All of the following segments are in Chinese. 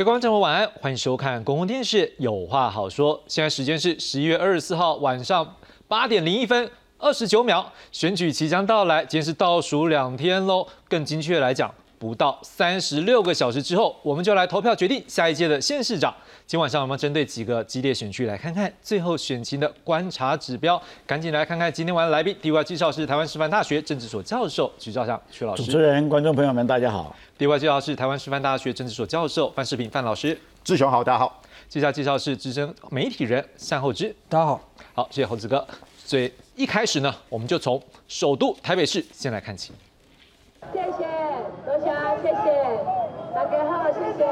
各位观众晚安，欢迎收看公共电视《有话好说》。现在时间是十一月二十四号晚上八点零一分二十九秒，选举即将到来，今天是倒数两天喽。更精确来讲，不到三十六个小时之后，我们就来投票决定下一届的县市长。今晚上我们针对几个激烈选区来看看最后选情的观察指标。赶紧来看看今天晚的来宾。第一位介绍是台湾师范大学政治所教授徐兆祥徐老师。主持人、观众朋友们，大家好。第一位介绍是台湾师范大学政治所教授范世平范老师。志雄好，大家好。接下来介绍是资深媒体人单厚之。大家好。好，谢谢猴子哥。所以一开始呢，我们就从首都台北市先来看起。谢谢，多谢，谢谢。大家好，谢谢。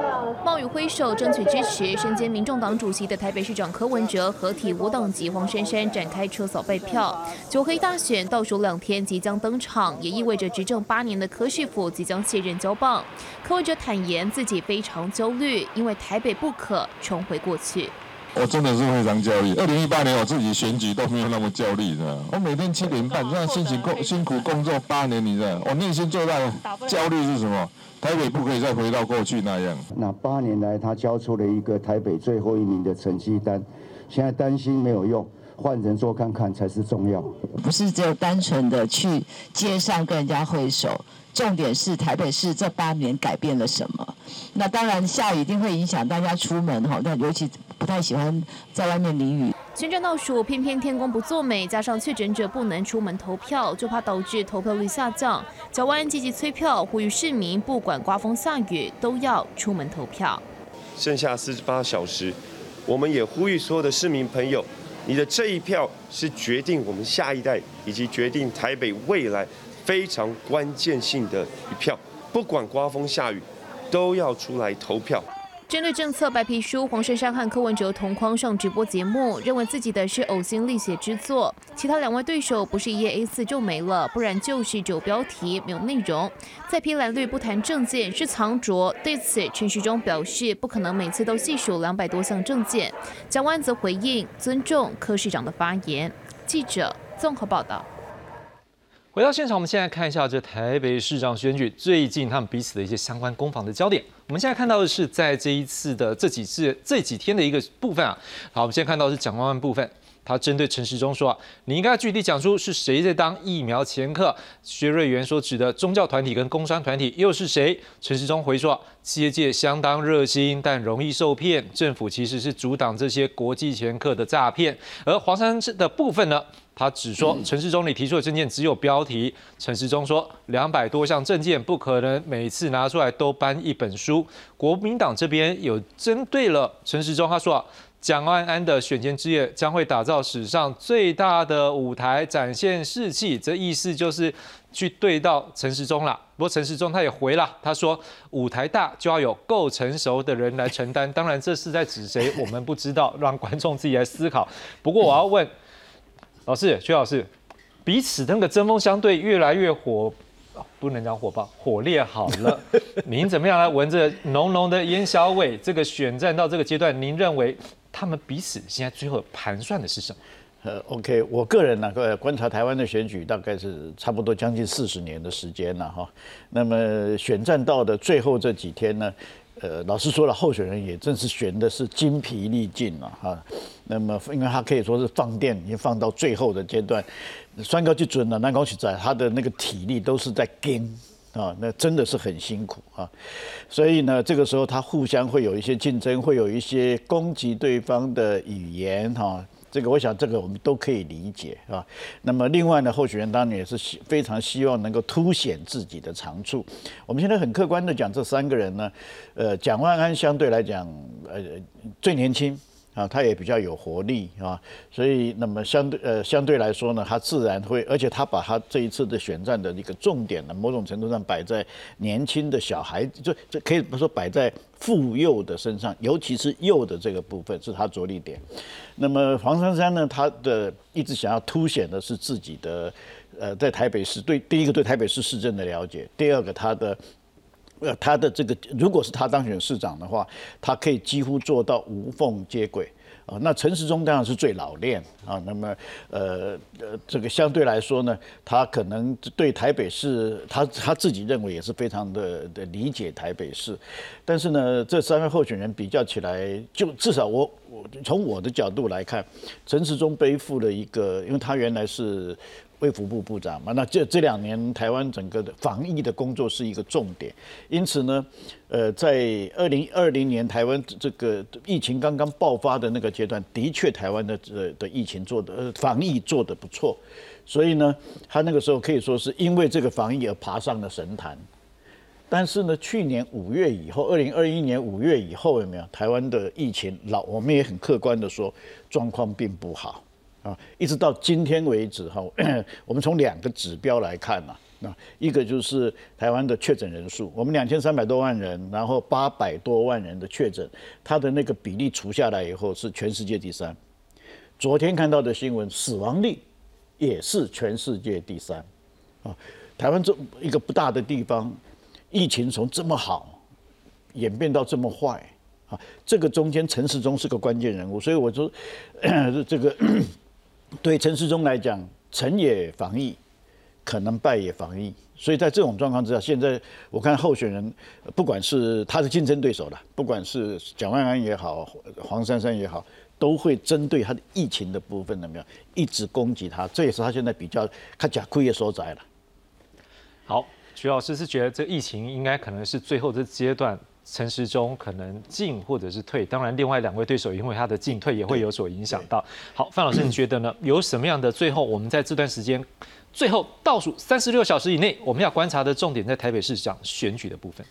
冒雨挥手争取支持，身兼民众党主席的台北市长柯文哲合体五党籍黄珊珊展开车扫备票。九黑大选倒数两天即将登场，也意味着执政八年的柯市府即将卸任交棒。柯文哲坦言自己非常焦虑，因为台北不可重回过去。我真的是非常焦虑。二零一八年我自己选举都没有那么焦虑，的我每天七点半这样辛苦工辛苦工作八年，你知道我内心最大的焦虑是什么？台北不可以再回到过去那样。那八年来，他交出了一个台北最后一名的成绩单，现在担心没有用，换人做看看才是重要。不是只有单纯的去街上跟人家挥手，重点是台北市这八年改变了什么？那当然下雨一定会影响大家出门哈，那尤其不太喜欢在外面淋雨。宣战倒数，偏偏天公不作美，加上确诊者不能出门投票，就怕导致投票率下降。蒋万安积极催票，呼吁市民不管刮风下雨都要出门投票。剩下四十八小时，我们也呼吁所有的市民朋友，你的这一票是决定我们下一代以及决定台北未来非常关键性的一票，不管刮风下雨，都要出来投票。针对政策白皮书，黄珊珊和柯文哲同框上直播节目，认为自己的是呕心沥血之作。其他两位对手不是一页 A4 就没了，不然就是只有标题没有内容。再批蓝绿不谈政见是藏拙。对此，陈时中表示不可能每次都细数两百多项政见。蒋万则回应尊重柯市长的发言。记者综合报道。回到现场，我们现在看一下这台北市长选举最近他们彼此的一些相关攻防的焦点。我们现在看到的是在这一次的这几次这几天的一个部分啊。好，我们现在看到是蒋万万部分，他针对陈时中说啊，你应该具体讲出是谁在当疫苗前客。薛瑞元所指的宗教团体跟工商团体又是谁？陈时中回说，企业界相当热心，但容易受骗，政府其实是阻挡这些国际前客的诈骗。而黄山的部分呢？他只说陈世忠你提出的证件只有标题。陈世忠说两百多项证件不可能每次拿出来都搬一本书。国民党这边有针对了陈世忠，他说蒋万安的选前之夜将会打造史上最大的舞台，展现士气。这意思就是去对到陈时中了。不过陈时中他也回了，他说舞台大就要有够成熟的人来承担。当然这是在指谁，我们不知道，让观众自己来思考。不过我要问。老师，薛老师，彼此那个针锋相对，越来越火，不能讲火爆，火烈好了。您怎么样来闻着浓浓的烟硝味？这个选战到这个阶段，您认为他们彼此现在最后盘算的是什么？呃，OK，我个人呢，呃观察台湾的选举，大概是差不多将近四十年的时间了哈。那么选战到的最后这几天呢？呃，老实说了，候选人也正是选的是精疲力尽了哈。那么，因为他可以说是放电，已经放到最后的阶段，三高就准了，南高去在，他的那个体力都是在跟啊，那真的是很辛苦啊。所以呢，这个时候他互相会有一些竞争，会有一些攻击对方的语言哈。这个我想，这个我们都可以理解啊。那么另外呢，候选人当然也是希非常希望能够凸显自己的长处。我们现在很客观的讲，这三个人呢，呃，蒋万安相对来讲，呃，最年轻。啊，他也比较有活力啊，所以那么相对呃相对来说呢，他自然会，而且他把他这一次的选战的一个重点呢，某种程度上摆在年轻的小孩，就这可以说摆在妇幼的身上，尤其是幼的这个部分是他着力点。那么黄珊珊呢，她的一直想要凸显的是自己的呃在台北市对第一个对台北市市政的了解，第二个她的。呃，她的这个如果是她当选市长的话，她可以几乎做到无缝接轨，啊，那陈时中当然是最老练啊。那么，呃呃，这个相对来说呢，他可能对台北市，他他自己认为也是非常的的理解台北市。但是呢，这三位候选人比较起来，就至少我我从我的角度来看，陈时中背负了一个，因为他原来是。卫福部部长嘛，那这这两年台湾整个的防疫的工作是一个重点，因此呢，呃，在二零二零年台湾这个疫情刚刚爆发的那个阶段，的确台湾的这的疫情做的防疫做的不错，所以呢，他那个时候可以说是因为这个防疫而爬上了神坛。但是呢，去年五月以后，二零二一年五月以后有没有台湾的疫情老？我们也很客观的说，状况并不好。啊，一直到今天为止哈，我们从两个指标来看嘛，那一个就是台湾的确诊人数，我们两千三百多万人，然后八百多万人的确诊，它的那个比例除下来以后是全世界第三。昨天看到的新闻，死亡率也是全世界第三。啊，台湾这一个不大的地方，疫情从这么好演变到这么坏，啊，这个中间陈时中是个关键人物，所以我说 这个。对陈世忠来讲，成也防疫，可能败也防疫。所以在这种状况之下，现在我看候选人，不管是他的竞争对手了，不管是蒋万安也好，黄珊珊也好，都会针对他的疫情的部分，怎么样，一直攻击他。这也是他现在比较看假亏的所在了。好，徐老师是觉得这疫情应该可能是最后这阶段。陈时中可能进或者是退，当然另外两位对手因为他的进退也会有所影响到。好，范老师，你觉得呢？有什么样的最后我们在这段时间，最后倒数三十六小时以内，我们要观察的重点在台北市长选举的部分？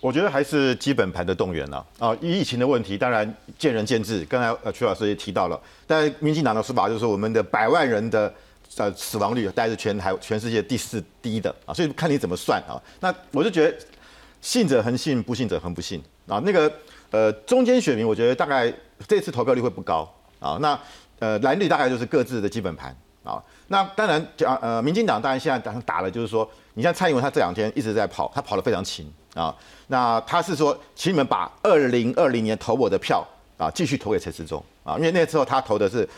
我觉得还是基本盘的动员了啊。疫情的问题当然见仁见智，刚才呃曲老师也提到了，但民进党的说法就是说我们的百万人的呃死亡率大概是全台全世界第四低的啊，所以看你怎么算啊。那我就觉得。信者恒信，不信者恒不信啊。那个呃，中间选民，我觉得大概这次投票率会不高啊。那呃，蓝绿大概就是各自的基本盘啊。那当然讲呃，民进党当然现在打打了，就是说，你像蔡英文，他这两天一直在跑，他跑得非常勤啊。那他是说，请你们把二零二零年投我的票啊，继续投给陈时中啊，因为那时候他投的是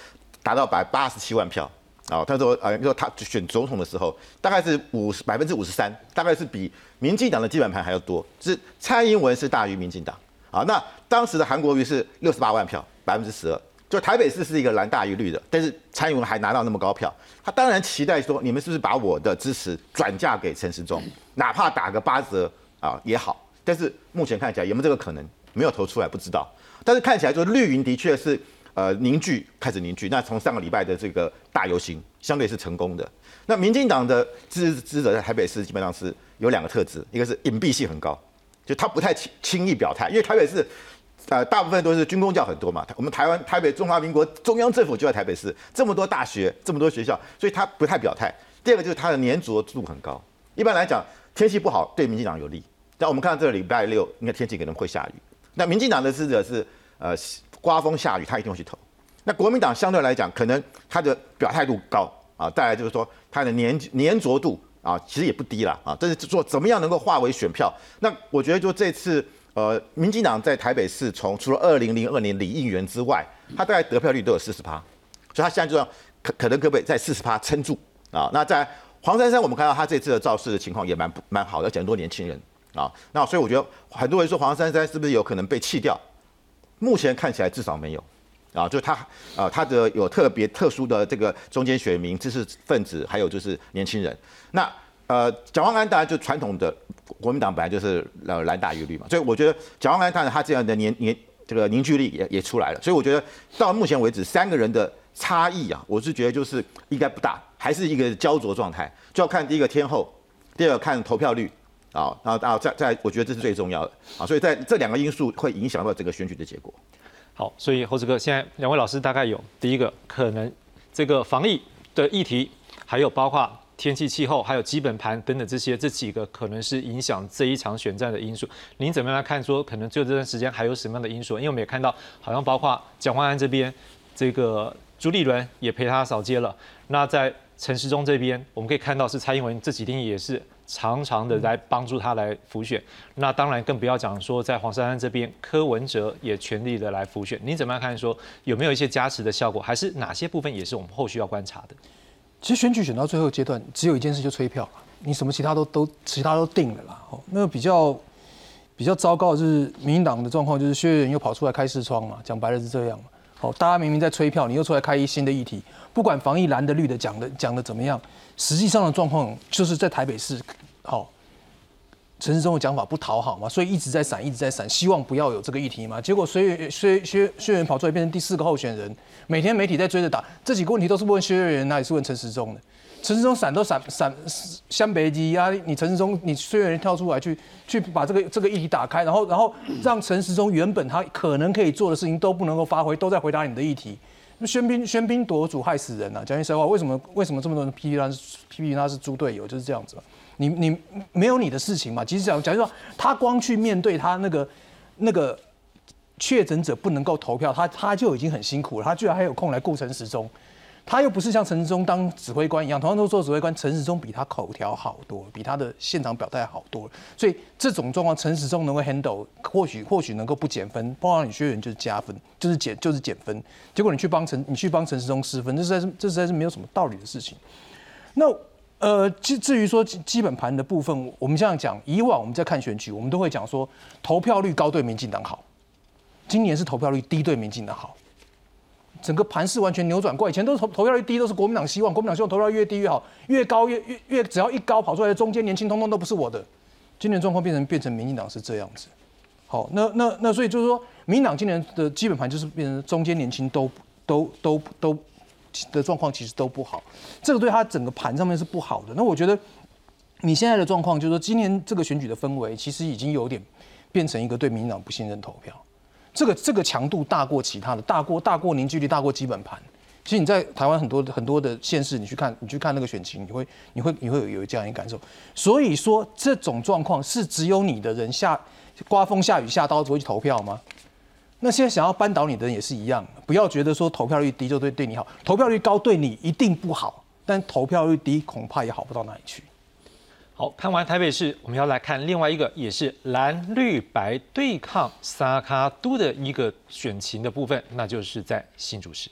达到百八十七万票。啊，他说，呃，说他选总统的时候，大概是五十百分之五十三，大概是比民进党的基本盘还要多，是蔡英文是大于民进党。啊，那当时的韩国瑜是六十八万票，百分之十二，就台北市是一个蓝大于绿的，但是蔡英文还拿到那么高票，他当然期待说，你们是不是把我的支持转嫁给陈时中，哪怕打个八折啊也好，但是目前看起来有没有这个可能，没有投出来不知道，但是看起来就绿云的确是。呃，凝聚开始凝聚。那从上个礼拜的这个大游行，相对是成功的。那民进党的支支持者在台北市基本上是有两个特质，一个是隐蔽性很高，就他不太轻轻易表态，因为台北市呃大部分都是军工教很多嘛。我们台湾台北中华民国中央政府就在台北市，这么多大学，这么多学校，所以他不太表态。第二个就是他的粘着度很高。一般来讲，天气不好对民进党有利。但我们看到这个礼拜六，应该天气可能会下雨。那民进党的支持者是呃。刮风下雨，他一定会去投。那国民党相对来讲，可能他的表态度高啊，再来就是说他的粘粘着度啊，其实也不低了啊。但是说怎么样能够化为选票？那我觉得就这次呃，民进党在台北市从除了二零零二年李应元之外，他大概得票率都有四十趴，所以他现在就要可可能可不可以在四十趴撑住啊？那在黄珊珊，我们看到他这次的造势的情况也蛮蛮好的，而且很多年轻人啊。那所以我觉得很多人说黄珊珊是不是有可能被弃掉？目前看起来至少没有，啊，就他啊，他的有特别特殊的这个中间选民、知识分子，还有就是年轻人。那呃，蒋万安当然就传统的国民党本来就是呃蓝大于绿嘛，所以我觉得蒋万安当然他这样的年年这个凝聚力也也出来了。所以我觉得到目前为止三个人的差异啊，我是觉得就是应该不大，还是一个焦灼状态，就要看第一个天后，第二个看投票率。啊，然后，然后再再，我觉得这是最重要的啊，所以在这两个因素会影响到整个选举的结果。好，所以猴子哥，现在两位老师大概有第一个可能这个防疫的议题，还有包括天气、气候，还有基本盘等等这些这几个可能是影响这一场选战的因素。您怎么样来看？说可能就这段时间还有什么样的因素？因为我们也看到，好像包括蒋万安这边，这个朱立伦也陪他扫街了。那在陈时中这边，我们可以看到是蔡英文这几天也是。常常的来帮助他来辅选。那当然更不要讲说在黄珊珊这边，柯文哲也全力的来辅选。你怎么样看？说有没有一些加持的效果？还是哪些部分也是我们后续要观察的？其实选举选到最后阶段，只有一件事就催票了，你什么其他都都其他都定了啦。哦，那个比较比较糟糕的就是民进党的状况，就是薛岳人又跑出来开视窗嘛，讲白了是这样嘛。哦，大家明明在催票，你又出来开一新的议题，不管防疫蓝的绿的讲的讲的怎么样，实际上的状况就是在台北市，好，陈时中的讲法不讨好嘛，所以一直在闪，一直在闪，希望不要有这个议题嘛。结果薛薛薛薛仁跑出来变成第四个候选人，每天媒体在追着打，这几个问题都是问薛仁，哪里是问陈时中的？陈时中闪都闪闪湘北基啊！你陈时中，你虽然跳出来去去把这个这个议题打开，然后然后让陈时中原本他可能可以做的事情都不能够发挥，都在回答你的议题。那喧宾喧宾夺主害死人啊！讲句实话，为什么为什么这么多人批评他批评他是猪队友？就是这样子。你你没有你的事情嘛？其实讲假如说他光去面对他那个那个确诊者不能够投票，他他就已经很辛苦了，他居然还有空来顾陈时中。他又不是像陈时中当指挥官一样，同样都做指挥官，陈时中比他口条好多，比他的现场表态好多。所以这种状况，陈时中能够 handle，或许或许能够不减分，不然你薛仁就是加分，就是减就是减分。结果你去帮陈，你去帮陈时中失分，这实在是这实在是没有什么道理的事情。那呃，至至于说基本盘的部分，我们这样讲，以往我们在看选举，我们都会讲说投票率高对民进党好，今年是投票率低对民进党好。整个盘势完全扭转过，以前都是投投票率低，都是国民党希望，国民党希望投票率越低越好，越高越越越只要一高跑出来的中间年轻通通都不是我的。今年状况变成变成民进党是这样子，好，那那那所以就是说，民进党今年的基本盘就是变成中间年轻都都都都的状况其实都不好，这个对他整个盘上面是不好的。那我觉得你现在的状况就是说，今年这个选举的氛围其实已经有点变成一个对民进党不信任投票。这个这个强度大过其他的，大过大过凝聚力，大过基本盘。其实你在台湾很多很多的县市，你去看，你去看那个选情，你会你会你会有有这样一个感受。所以说这种状况是只有你的人下刮风下雨下刀子会去投票吗？那些想要扳倒你的人也是一样，不要觉得说投票率低就对对你好，投票率高对你一定不好，但投票率低恐怕也好不到哪里去。好看完台北市，我们要来看另外一个，也是蓝绿白对抗萨卡都的一个选情的部分，那就是在新竹市。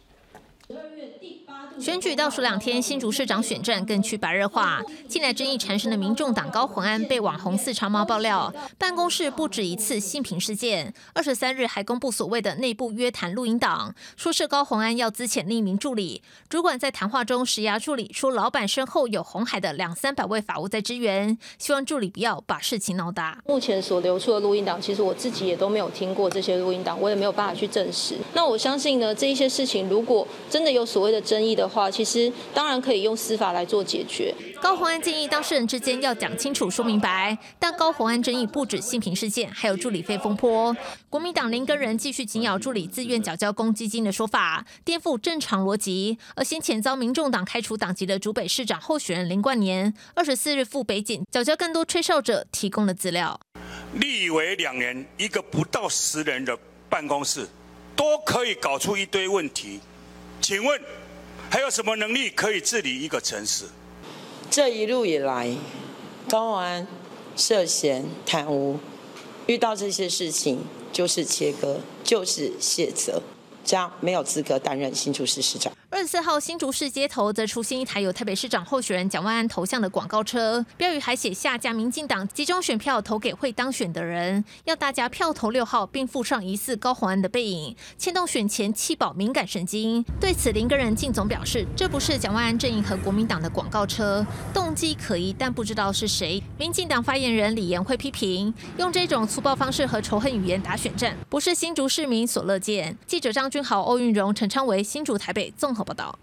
选举倒数两天，新竹市长选战更趋白热化。近来争议缠身的民众党高虹安被网红四长毛爆料，办公室不止一次性平事件。二十三日还公布所谓的内部约谈录音档，说是高虹安要资遣另一名助理，主管在谈话中施压助理，说老板身后有红海的两三百位法务在支援，希望助理不要把事情闹大。目前所流出的录音档，其实我自己也都没有听过这些录音档，我也没有办法去证实。那我相信呢，这一些事情如果真的有所谓的争议的，话其实当然可以用司法来做解决。高鸿安建议当事人之间要讲清楚、说明白。但高鸿安争议不止性平事件，还有助理费风波。国民党林根人继续紧咬助理自愿缴交公积金的说法，颠覆正常逻辑。而先前遭民众党开除党籍的主北市长候选人林冠年，二十四日赴北检缴交更多吹哨者提供的资料。立委两年，一个不到十人的办公室，都可以搞出一堆问题，请问？还有什么能力可以治理一个城市？这一路以来，高安涉嫌贪污，遇到这些事情就是切割，就是卸责，这样没有资格担任新竹市市长。二十四号新竹市街头则出现一台有台北市长候选人蒋万安头像的广告车，标语还写下将民进党集中选票投给会当选的人，要大家票投六号，并附上疑似高虹安的背影，牵动选前气保敏感神经。对此，林根人靳总表示，这不是蒋万安阵营和国民党的广告车，动机可疑，但不知道是谁。民进党发言人李延会批评，用这种粗暴方式和仇恨语言打选战，不是新竹市民所乐见。记者张君豪、欧运荣、陈昌维，新竹台北综合。报道，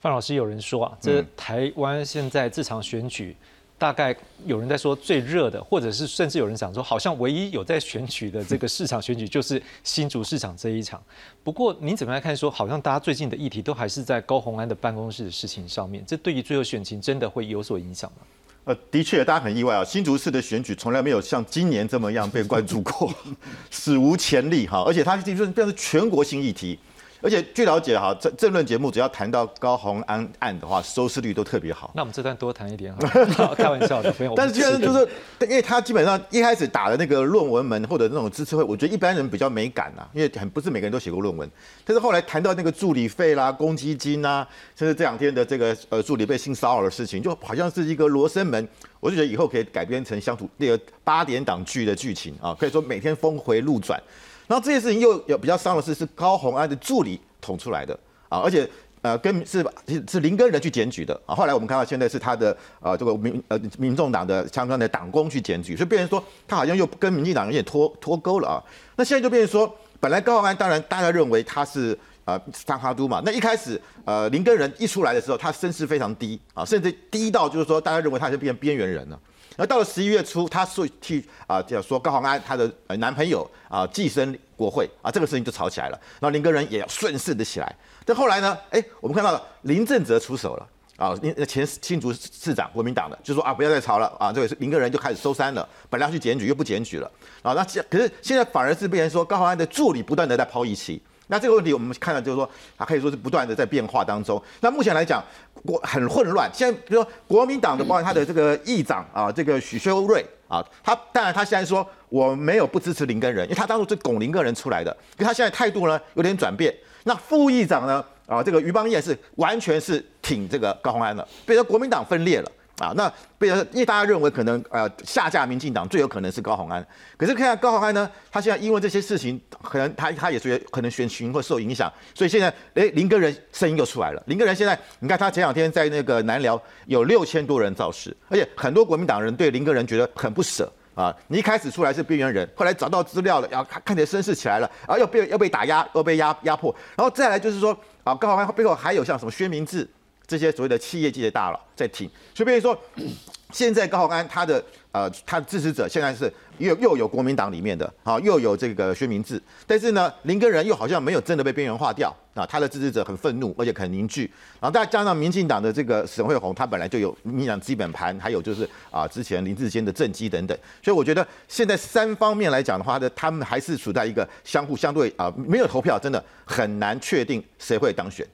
范老师有人说啊，这台湾现在这场选举，大概有人在说最热的，或者是甚至有人讲说，好像唯一有在选举的这个市场选举就是新竹市场这一场。不过您怎么来看？说好像大家最近的议题都还是在高鸿安的办公室的事情上面，这对于最后选情真的会有所影响吗？呃，的确，大家很意外啊，新竹市的选举从来没有像今年这么样被关注过，史无前例哈，而且它就是变成全国性议题。而且据了解哈，政政论节目只要谈到高鸿安案的话，收视率都特别好。那我们这段多谈一点好，开玩笑的，不用。但是居然就是，因为他基本上一开始打的那个论文门或者那种支持会，我觉得一般人比较没感呐，因为很不是每个人都写过论文。但是后来谈到那个助理费啦、公积金呐，甚至这两天的这个呃助理被性骚扰的事情，就好像是一个罗生门。我就觉得以后可以改编成乡土那个八点档剧的剧情啊，可以说每天峰回路转。然后这件事情又有比较伤的是，是高鸿安的助理捅出来的啊，而且呃跟是是林根人去检举的啊。后来我们看到现在是他的呃这个民呃民众党的相关的党工去检举，所以变成说他好像又跟民进党有点脱脱钩了啊。那现在就变成说，本来高鸿安当然大家认为他是呃三哈都嘛，那一开始呃林根人一出来的时候，他声势非常低啊，甚至低到就是说大家认为他是变边缘人了。那到了十一月初，他说替啊，就说高鸿安他的男朋友啊寄生国会啊，这个事情就吵起来了。然后林根人也顺势的起来。但后来呢，哎，我们看到了林正泽出手了啊，前新竹市长国民党的就说啊，不要再吵了啊，这个是林根人就开始收山了。本来要去检举，又不检举了啊。那可是现在反而是被人说高鸿安的助理不断的在抛一旗。那这个问题我们看到就是说，它可以说是不断的在变化当中。那目前来讲，国很混乱。现在比如说国民党的，包括他的这个议长啊，这个许修睿啊，他当然他现在说我没有不支持林根人，因为他当初是拱林根人出来的，可他现在态度呢有点转变。那副议长呢啊，这个于邦彦是完全是挺这个高鸿安的，变成国民党分裂了。啊，那被因为大家认为可能呃下架民进党最有可能是高鸿安，可是看下高鸿安呢，他现在因为这些事情，可能他他也觉得可能选群会受影响，所以现在哎林根人声音又出来了。林根人现在你看他前两天在那个南寮有六千多人造势，而且很多国民党人对林根人觉得很不舍啊。你一开始出来是边缘人，后来找到资料了，然后看起来声势起来了，然后又被又被打压，又被压压迫，然后再来就是说啊高鸿安背后还有像什么薛明志。这些所谓的企业界的大佬在听，所以比如说，现在高鸿安他的呃他的支持者现在是又又有国民党里面的啊，又有这个薛明志，但是呢林根人又好像没有真的被边缘化掉啊，他的支持者很愤怒，而且很凝聚，然后再加上民进党的这个沈惠宏，他本来就有民进党基本盘，还有就是啊之前林志坚的政绩等等，所以我觉得现在三方面来讲的话呢，他们还是处在一个相互相对啊没有投票，真的很难确定谁会当选。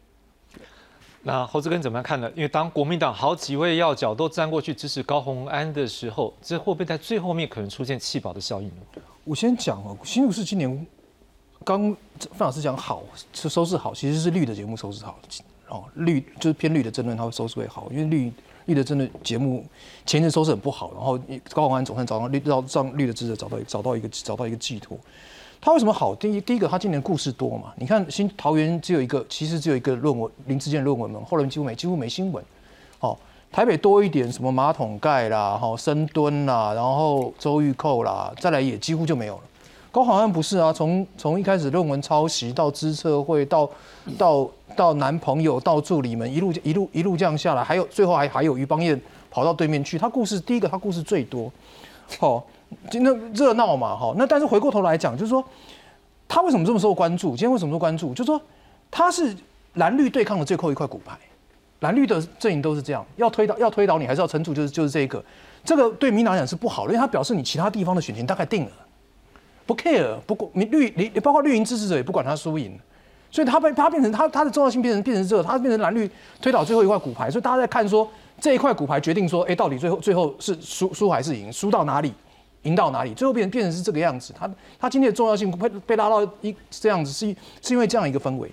那侯志根怎么样看呢？因为当国民党好几位要角都站过去支持高鸿安的时候，这会不会在最后面可能出现弃保的效应呢？我先讲哦，新竹市今年刚范老师讲好是收视好，其实是绿的节目收视好哦，绿就是偏绿的争论，它会收视会好，因为绿绿的争论节目前阵收视很不好，然后高鸿安总算找到绿让让绿的支持找到找到一个找到一个寄托。他为什么好？第一，第一个他今年故事多嘛？你看新桃园只有一个，其实只有一个论文林志健论文嘛，后来几乎没几乎没新闻。哦，台北多一点，什么马桶盖啦，哈深蹲啦，然后周玉蔻啦，再来也几乎就没有了。高好像不是啊，从从一开始论文抄袭到知策会，到到到男朋友，到助理们，一路一路一路这样下来，还有最后还还有于邦彦跑到对面去，他故事第一个他故事最多，好。今天热闹嘛，哈，那但是回过头来讲，就是说他为什么这么受关注？今天为什么受关注？就是说他是蓝绿对抗的最后一块骨牌，蓝绿的阵营都是这样，要推倒要推倒你，还是要撑住？就是就是这个，这个对民党讲是不好的，因为他表示你其他地方的选情大概定了，不 care，不过你绿你包括绿营支持者也不管他输赢，所以他被他变成他他的重要性变成变成这，他变成蓝绿推倒最后一块骨牌，所以大家在看说这一块骨牌决定说，哎，到底最后最后是输输还是赢，输到哪里？赢到哪里？最后变变成是这个样子。他他今天的重要性被被拉到一这样子，是是因为这样一个氛围。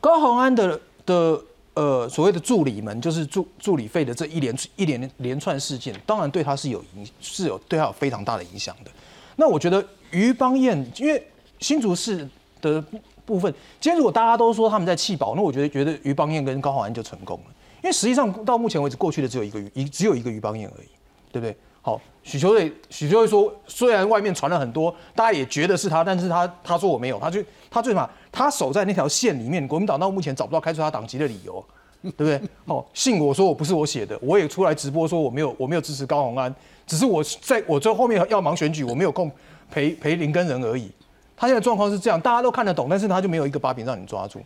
高鸿安的的呃所谓的助理们，就是助助理费的这一连一连连串事件，当然对他是有影是有对他有非常大的影响的。那我觉得于邦彦，因为新竹市的部分，今天如果大家都说他们在弃保，那我觉得觉得于邦彦跟高鸿安就成功了。因为实际上到目前为止，过去的只有一个一只有一个于邦彦而已，对不对？好，许秋瑞，许秋瑞说，虽然外面传了很多，大家也觉得是他，但是他他说我没有，他就他最起码他守在那条线里面，国民党到目前找不到开除他党籍的理由，对不对？哦，信我说我不是我写的，我也出来直播说我没有我没有支持高鸿安，只是我在我最后面要忙选举，我没有空陪陪林根人而已。他现在状况是这样，大家都看得懂，但是他就没有一个把柄让你抓住。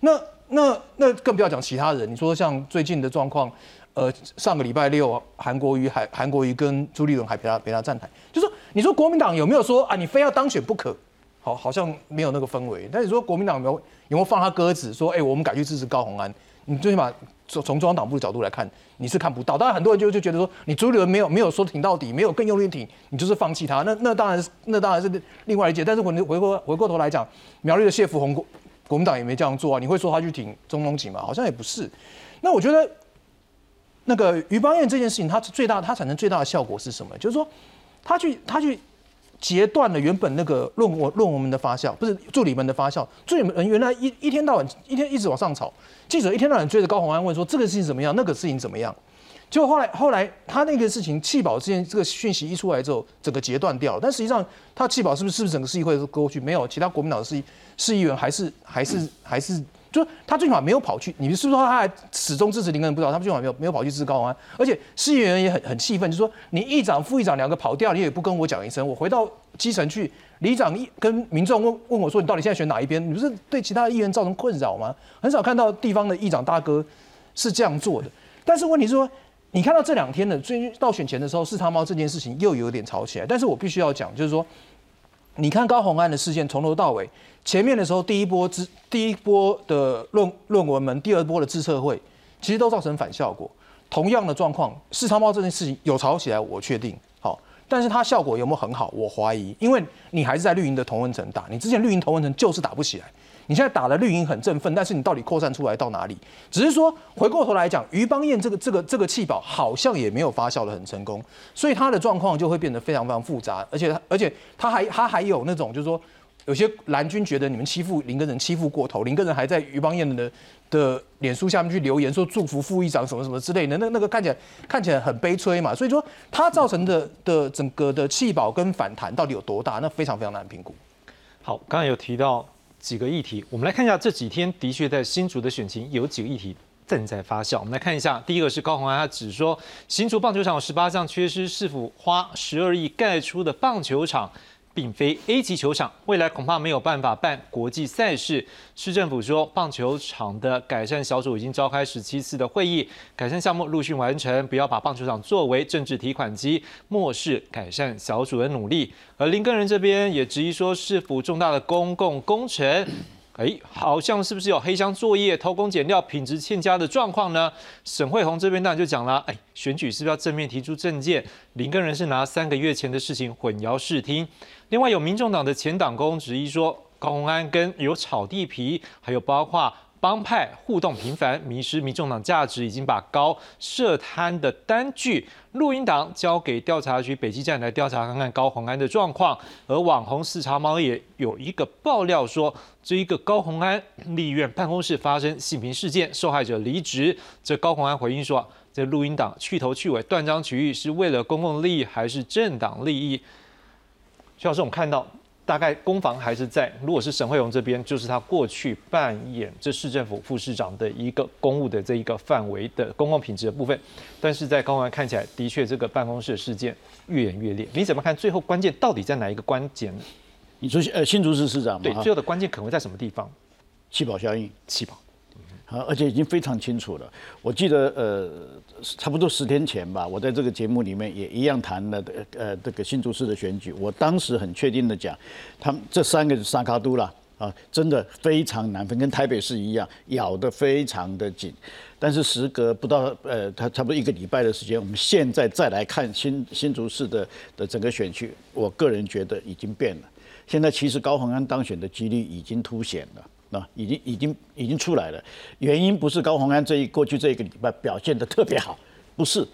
那那那更不要讲其他人，你说像最近的状况。呃，上个礼拜六，韩国瑜还韩国瑜跟朱立伦还陪他陪他站台，就说你说国民党有没有说啊，你非要当选不可？好好像没有那个氛围。但是说国民党有没有有没有放他鸽子，说哎我们改去支持高鸿安？你最起码从从中央党部的角度来看，你是看不到。当然很多人就就觉得说，你朱立伦没有没有说挺到底，没有更用力挺，你就是放弃他。那那当然是那当然是另外一件。但是回回过回过头来讲，苗栗的谢福洪国国民党也没这样做啊。你会说他去挺中东锦吗？好像也不是。那我觉得那个于邦彦这件事情，它最大它产生最大的效果是什么？就是说他去他去。截断了原本那个论文论文们的发酵，不是助理们的发酵。助理们原来一一天到晚一天一直往上炒，记者一天到晚追着高鸿安问说这个事情怎么样，那个事情怎么样。结果后来后来他那个事情弃保之前这个讯息一出来之后，整个截断掉了。但实际上他弃保是不是是不是整个市议会都过去？没有，其他国民党的市市议员还是还是还是。就他最起码没有跑去，你是不是说他还始终支持林根？不知道他最起码没有没有跑去支持高安，而且市议员也很很气愤，就说你议长、副议长两个跑掉，你也不跟我讲一声。我回到基层去，里长一跟民众问问我说，你到底现在选哪一边？你不是对其他议员造成困扰吗？很少看到地方的议长大哥是这样做的。但是问题是说，你看到这两天的最近到选前的时候，四他猫这件事情又有点吵起来。但是我必须要讲，就是说，你看高鸿案的事件从头到尾。前面的时候，第一波之第一波的论论文门，第二波的自测会，其实都造成反效果。同样的状况，四超猫这件事情有吵起来，我确定好，但是它效果有没有很好，我怀疑，因为你还是在绿营的同温层打，你之前绿营同温层就是打不起来。你现在打的绿营很振奋，但是你到底扩散出来到哪里？只是说回过头来讲，于邦彦这个这个这个气保好像也没有发酵的很成功，所以他的状况就会变得非常非常复杂，而且而且他还他还有那种就是说。有些蓝军觉得你们欺负林根人欺负过头，林根人还在于邦彦的的脸书下面去留言说祝福副议长什么什么之类的，那那个看起来看起来很悲催嘛。所以说他造成的的整个的弃保跟反弹到底有多大，那非常非常难评估。好，刚才有提到几个议题，我们来看一下这几天的确在新竹的选情有几个议题正在发酵。我们来看一下，第一个是高鸿安，他只说新竹棒球场十八项缺失，是否花十二亿盖出的棒球场？并非 A 级球场，未来恐怕没有办法办国际赛事。市政府说，棒球场的改善小组已经召开十七次的会议，改善项目陆续完成，不要把棒球场作为政治提款机，漠视改善小组的努力。而林根人这边也质疑说，是否重大的公共工程。哎，好像是不是有黑箱作业、偷工减料、品质欠佳的状况呢？沈惠宏这边当然就讲了，哎，选举是不是要正面提出政见？林根人是拿三个月前的事情混淆视听。另外有民众党的前党工质疑说，高鸿安跟有炒地皮，还有包括。帮派互动频繁，迷失民众党价值，已经把高涉贪的单据录音档交给调查局北基站来调查看看高鸿安的状况。而网红四茶猫也有一个爆料说，这一个高鸿安立院办公室发生性平事件，受害者离职。这高鸿安回应说，这录音档去头去尾，断章取义，是为了公共利益还是政党利益？徐老师，我们看到。大概攻防还是在，如果是沈惠荣这边，就是他过去扮演这市政府副市长的一个公务的这一个范围的公共品质的部分，但是在高安看起来，的确这个办公室的事件越演越烈。你怎么看？最后关键到底在哪一个关键？你说呃新竹市市长对，最后的关键可能会在什么地方？气保效应，气保。啊，而且已经非常清楚了。我记得，呃，差不多十天前吧，我在这个节目里面也一样谈了，呃，这个新竹市的选举。我当时很确定的讲，他们这三个是沙卡都了啊，真的非常难分，跟台北市一样，咬得非常的紧。但是时隔不到，呃，他差不多一个礼拜的时间，我们现在再来看新新竹市的的整个选区，我个人觉得已经变了。现在其实高鸿安当选的几率已经凸显了。那已经已经已经出来了，原因不是高鸿安这一过去这一个礼拜表现的特别好，不是，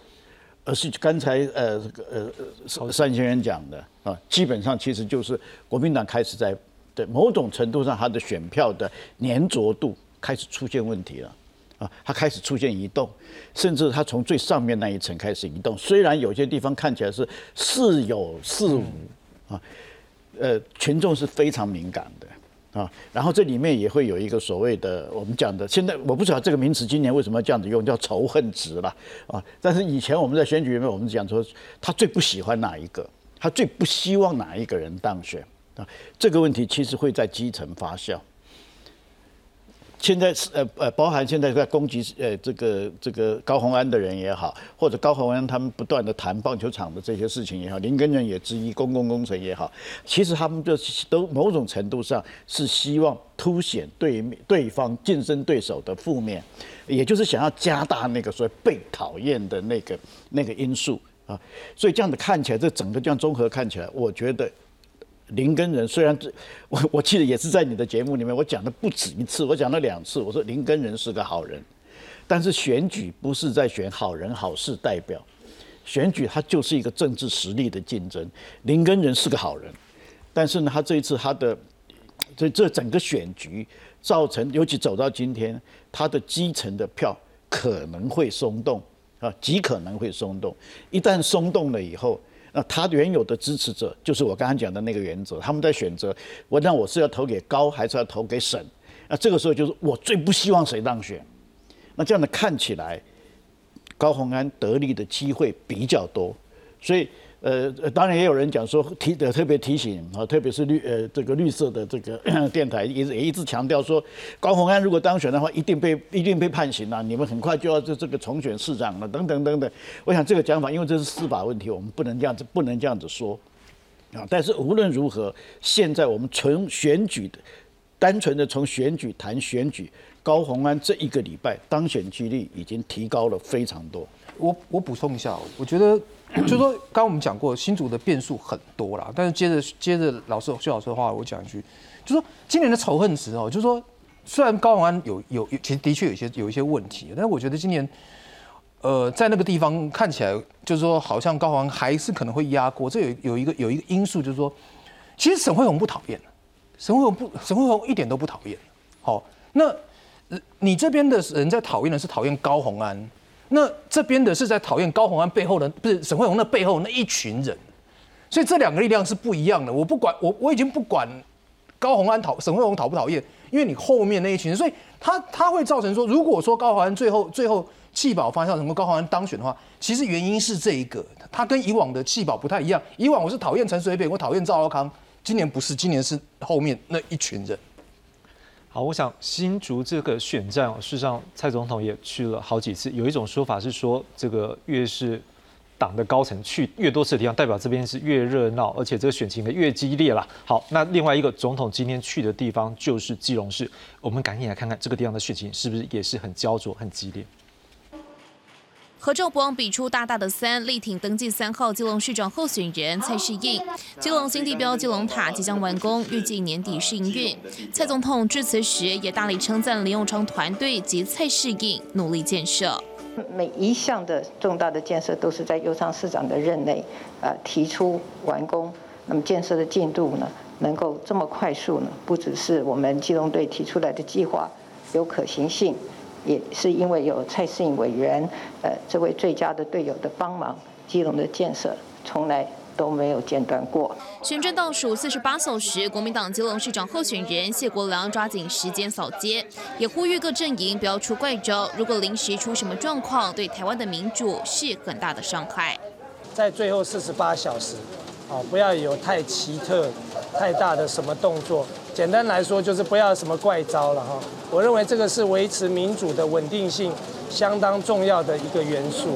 而是刚才呃呃单先生讲的啊，基本上其实就是国民党开始在对某种程度上他的选票的粘着度开始出现问题了啊，它开始出现移动，甚至它从最上面那一层开始移动，虽然有些地方看起来是似有似无啊，呃，群众是非常敏感的。啊，然后这里面也会有一个所谓的我们讲的，现在我不知道这个名词今年为什么要这样子用，叫仇恨值了啊。但是以前我们在选举里面，我们讲说他最不喜欢哪一个，他最不希望哪一个人当选啊。这个问题其实会在基层发酵。现在是呃呃，包含现在在攻击呃这个这个高鸿安的人也好，或者高鸿安他们不断的谈棒球场的这些事情也好，林根人也质疑公共工程也好，其实他们就都某种程度上是希望凸显对对方竞争对手的负面，也就是想要加大那个所谓被讨厌的那个那个因素啊，所以这样子看起来，这整个这样综合看起来，我觉得。林根人虽然 我我记得也是在你的节目里面，我讲的不止一次，我讲了两次。我说林根人是个好人，但是选举不是在选好人好事代表，选举它就是一个政治实力的竞争。林根人是个好人，但是呢，他这一次他的这这整个选举造成，尤其走到今天，他的基层的票可能会松动啊，极可能会松动。一旦松动了以后。那他原有的支持者就是我刚刚讲的那个原则，他们在选择我那我是要投给高还是要投给省？那这个时候就是我最不希望谁当选。那这样的看起来，高鸿安得利的机会比较多，所以。呃，当然也有人讲说提的特别提醒啊，特别是绿呃这个绿色的这个 电台也也一直强调说，高鸿安如果当选的话，一定被一定被判刑了，你们很快就要这这个重选市长了，等等等等。我想这个讲法，因为这是司法问题，我们不能这样子不能这样子说啊。但是无论如何，现在我们从选举的单纯的从选举谈选举，高鸿安这一个礼拜当选几率已经提高了非常多。我我补充一下，我觉得。就是说刚刚我们讲过，新竹的变数很多啦。但是接着接着老师薛老师的话，我讲一句，就说今年的仇恨值哦，就说虽然高雄安有有有其实的确有些有一些问题，但是我觉得今年呃在那个地方看起来，就是说好像高雄安还是可能会压过。这有有一个有一个因素，就是说其实沈惠宏不讨厌沈惠宏不沈惠宏一点都不讨厌。好，那你这边的人在讨厌的是讨厌高宏安。那这边的是在讨厌高鸿安背后的，不是沈惠宏那背后那一群人，所以这两个力量是不一样的。我不管，我我已经不管高鸿安讨沈惠宏讨不讨厌，因为你后面那一群人，所以他他会造成说，如果说高鸿安最后最后弃保发酵成功，高鸿安当选的话，其实原因是这一个，他跟以往的弃保不太一样。以往我是讨厌陈水扁，我讨厌赵少康，今年不是，今年是后面那一群人。好，我想新竹这个选战，事实上蔡总统也去了好几次。有一种说法是说，这个越是党的高层去越多次的地方，代表这边是越热闹，而且这个选情的越激烈了。好，那另外一个总统今天去的地方就是基隆市，我们赶紧来看看这个地方的选情是不是也是很焦灼、很激烈。合照不忘比出大大的三，力挺登记三号基隆市长候选人蔡世应。基隆新地标基隆塔即将完工，预计年底试营运。蔡总统致辞时也大力称赞林永昌团队及蔡世应努力建设。每一项的重大的建设都是在尤昌市长的任内，呃提出完工。那么建设的进度呢，能够这么快速呢？不只是我们基隆队提出来的计划有可行性。也是因为有蔡世颖委员，呃，这位最佳的队友的帮忙，基隆的建设从来都没有间断过。选战倒数四十八小时，国民党基隆市长候选人谢国良抓紧时间扫街，也呼吁各阵营不要出怪招，如果临时出什么状况，对台湾的民主是很大的伤害。在最后四十八小时，哦，不要有太奇特、太大的什么动作。简单来说，就是不要什么怪招了哈。我认为这个是维持民主的稳定性相当重要的一个元素。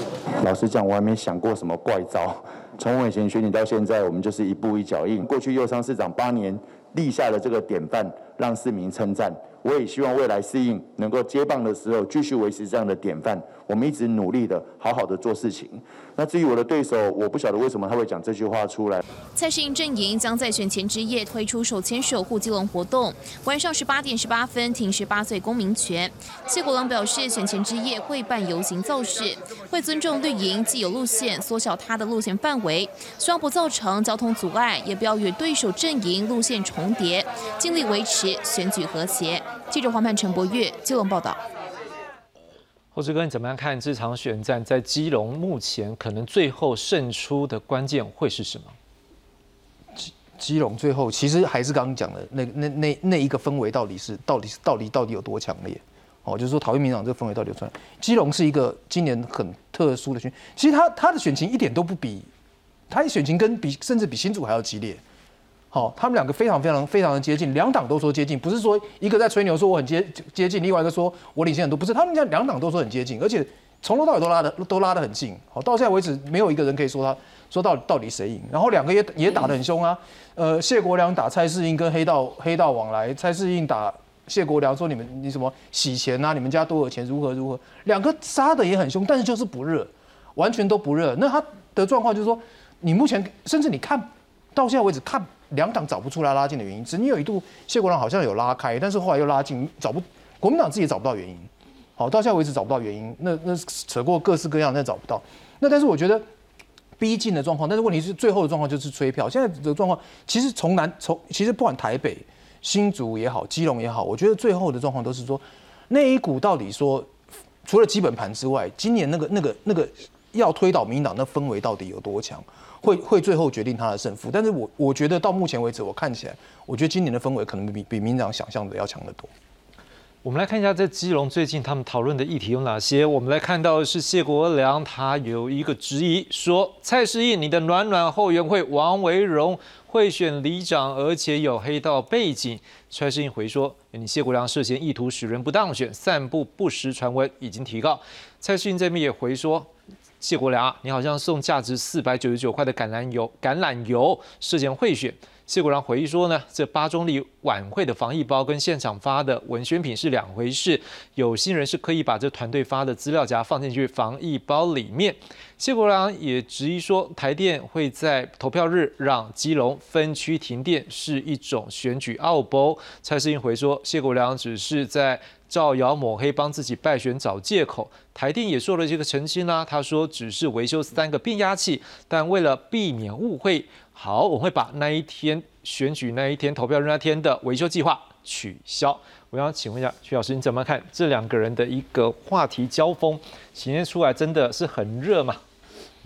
老实讲，我还没想过什么怪招。从我以前选举到现在，我们就是一步一脚印。过去右昌市长八年立下的这个典范，让市民称赞。我也希望未来适应能够接棒的时候，继续维持这样的典范。我们一直努力的，好好的做事情。那至于我的对手，我不晓得为什么他会讲这句话出来。蔡适应阵营将在选前之夜推出手牵手护基隆活动，晚上十八点十八分停十八岁公民权。谢国良表示，选前之夜会办游行造势，会尊重绿营既有路线，缩小他的路线范围，希望不造成交通阻碍，也不要与对手阵营路线重叠，尽力维持选举和谐。记者黄盼、陈博月基隆报道。侯志哥，你怎么样看这场选战？在基隆目前可能最后胜出的关键会是什么？基基隆最后其实还是刚刚讲的那那那那一个氛围，到底是到底是到底到底有多强烈？哦，就是说讨厌民党这个氛围到底有出来？基隆是一个今年很特殊的选，其实他他的选情一点都不比，他的选情跟比甚至比新竹还要激烈。好，他们两个非常非常非常的接近，两党都说接近，不是说一个在吹牛说我很接接近，另外一个说我领先很多，不是，他们讲两党都说很接近，而且从头到尾都拉的都拉得很近。好，到现在为止没有一个人可以说他说到到底谁赢，然后两个也也打得很凶啊。呃，谢国良打蔡世英跟黑道黑道往来，蔡世英打谢国良说你们你什么洗钱啊，你们家多少钱如何如何，两个杀的也很凶，但是就是不热，完全都不热。那他的状况就是说，你目前甚至你看到现在为止看。两党找不出来拉近的原因，曾经有一度谢国良好像有拉开，但是后来又拉近，找不国民党自己也找不到原因。好，到现在为止找不到原因，那那扯过各式各样，那找不到。那但是我觉得逼近的状况，但是问题是最后的状况就是催票。现在的状况其实从南从其实不管台北、新竹也好，基隆也好，我觉得最后的状况都是说那一股到底说除了基本盘之外，今年那个那个那个要推倒民党那氛围到底有多强？会会最后决定他的胜负，但是我我觉得到目前为止，我看起来，我觉得今年的氛围可能比比民党想象的要强得多。我们来看一下在基隆最近他们讨论的议题有哪些。我们来看到的是谢国良，他有一个质疑，说蔡世应你的暖暖后援会王维荣会选里长，而且有黑道背景。蔡世应回说，你谢国良涉嫌意图使人不当选，散布不实传闻，已经提告。蔡世应这边也回说。谢国良，你好像送价值四百九十九块的橄榄油，橄榄油涉嫌贿选。谢国良回忆说呢，这八中里晚会的防疫包跟现场发的文宣品是两回事。有心人是可以把这团队发的资料夹放进去防疫包里面。谢国良也质疑说，台电会在投票日让基隆分区停电是一种选举奥博。蔡世英回说，谢国良只是在。造谣抹黑，帮自己败选找借口。台电也做了这个澄清啦，他说只是维修三个变压器，但为了避免误会，好，我会把那一天选举那一天投票那天的维修计划取消。我想请问一下徐老师，你怎么看这两个人的一个话题交锋，显现出来真的是很热吗？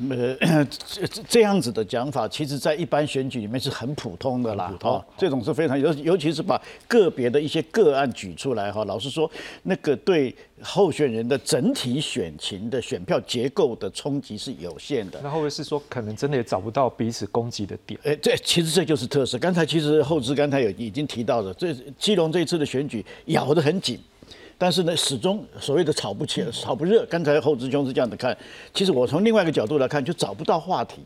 呃，这 这样子的讲法，其实在一般选举里面是很普通的啦。哦，这种是非常尤尤其是把个别的一些个案举出来哈。老实说，那个对候选人的整体选情的选票结构的冲击是有限的。那会不会是说，可能真的也找不到彼此攻击的点？哎，这其实这就是特色。刚才其实后知刚才有已经提到了，这基隆这一次的选举咬得很紧。但是呢，始终所谓的炒不起，炒不热。刚才后志兄是这样的看，其实我从另外一个角度来看，就找不到话题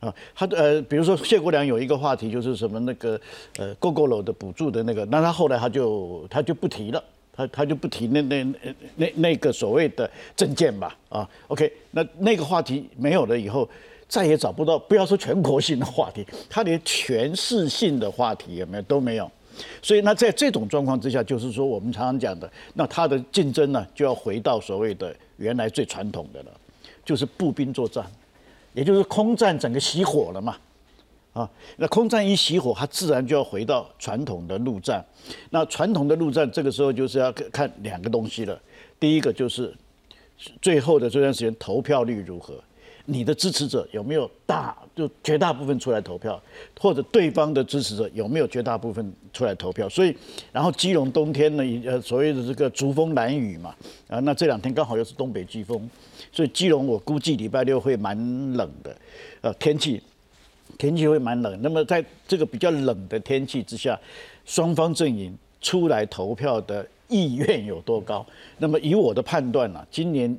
啊。他呃，比如说谢国良有一个话题，就是什么那个呃，购购楼的补助的那个，那他后来他就他就不提了，他他就不提那那那那个所谓的证件吧啊。OK，那那个话题没有了以后，再也找不到，不要说全国性的话题，他连全市性的话题有没有都没有。所以，那在这种状况之下，就是说我们常常讲的，那他的竞争呢，就要回到所谓的原来最传统的了，就是步兵作战，也就是空战整个熄火了嘛，啊，那空战一熄火，它自然就要回到传统的陆战。那传统的陆战，这个时候就是要看两个东西了，第一个就是最后的这段时间投票率如何。你的支持者有没有大就绝大部分出来投票，或者对方的支持者有没有绝大部分出来投票？所以，然后基隆冬天呢，呃，所谓的这个竹风蓝雨嘛，啊，那这两天刚好又是东北季风，所以基隆我估计礼拜六会蛮冷的，呃，天气天气会蛮冷。那么在这个比较冷的天气之下，双方阵营出来投票的意愿有多高？那么以我的判断呢，今年。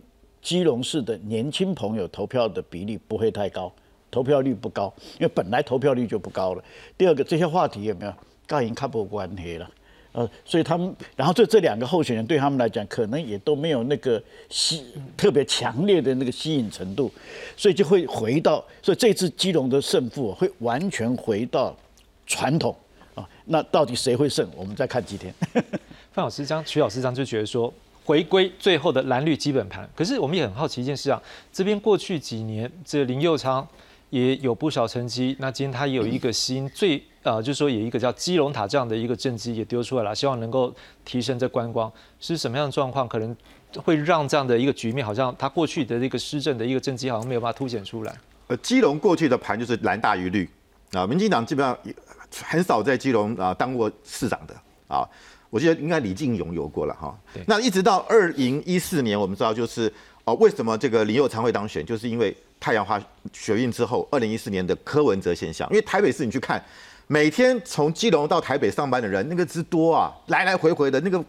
基隆市的年轻朋友投票的比例不会太高，投票率不高，因为本来投票率就不高了。第二个，这些话题有没有跟赢卡不关黑了？呃，所以他们，然后这这两个候选人对他们来讲，可能也都没有那个吸特别强烈的那个吸引程度，所以就会回到，所以这次基隆的胜负会完全回到传统啊。那到底谁会胜？我们再看几天。范老师、张徐老师、张就觉得说。回归最后的蓝绿基本盘，可是我们也很好奇一件事啊，这边过去几年，这林佑昌也有不少成绩，那今天他也有一个新最呃，就是说有一个叫基隆塔这样的一个政绩也丢出来了，希望能够提升这观光，是什么样的状况，可能会让这样的一个局面，好像他过去的这个施政的一个政绩好像没有办法凸显出来。呃，基隆过去的盘就是蓝大于绿啊，民进党基本上很少在基隆啊当过市长的啊。我记得应该李进勇有过了哈，那一直到二零一四年，我们知道就是哦，为什么这个林佑昌会当选，就是因为太阳花学运之后，二零一四年的柯文哲现象。因为台北市你去看，每天从基隆到台北上班的人那个之多啊，来来回回的那个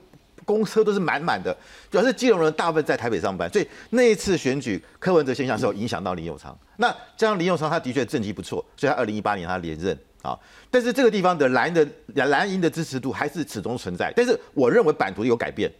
公车都是满满的，表示基隆人大部分在台北上班，所以那一次选举柯文哲现象是有影响到林永昌。那这样林永昌他的确政绩不错，所以他二零一八年他连任啊，但是这个地方的蓝的蓝营的支持度还是始终存在，但是我认为版图有改变。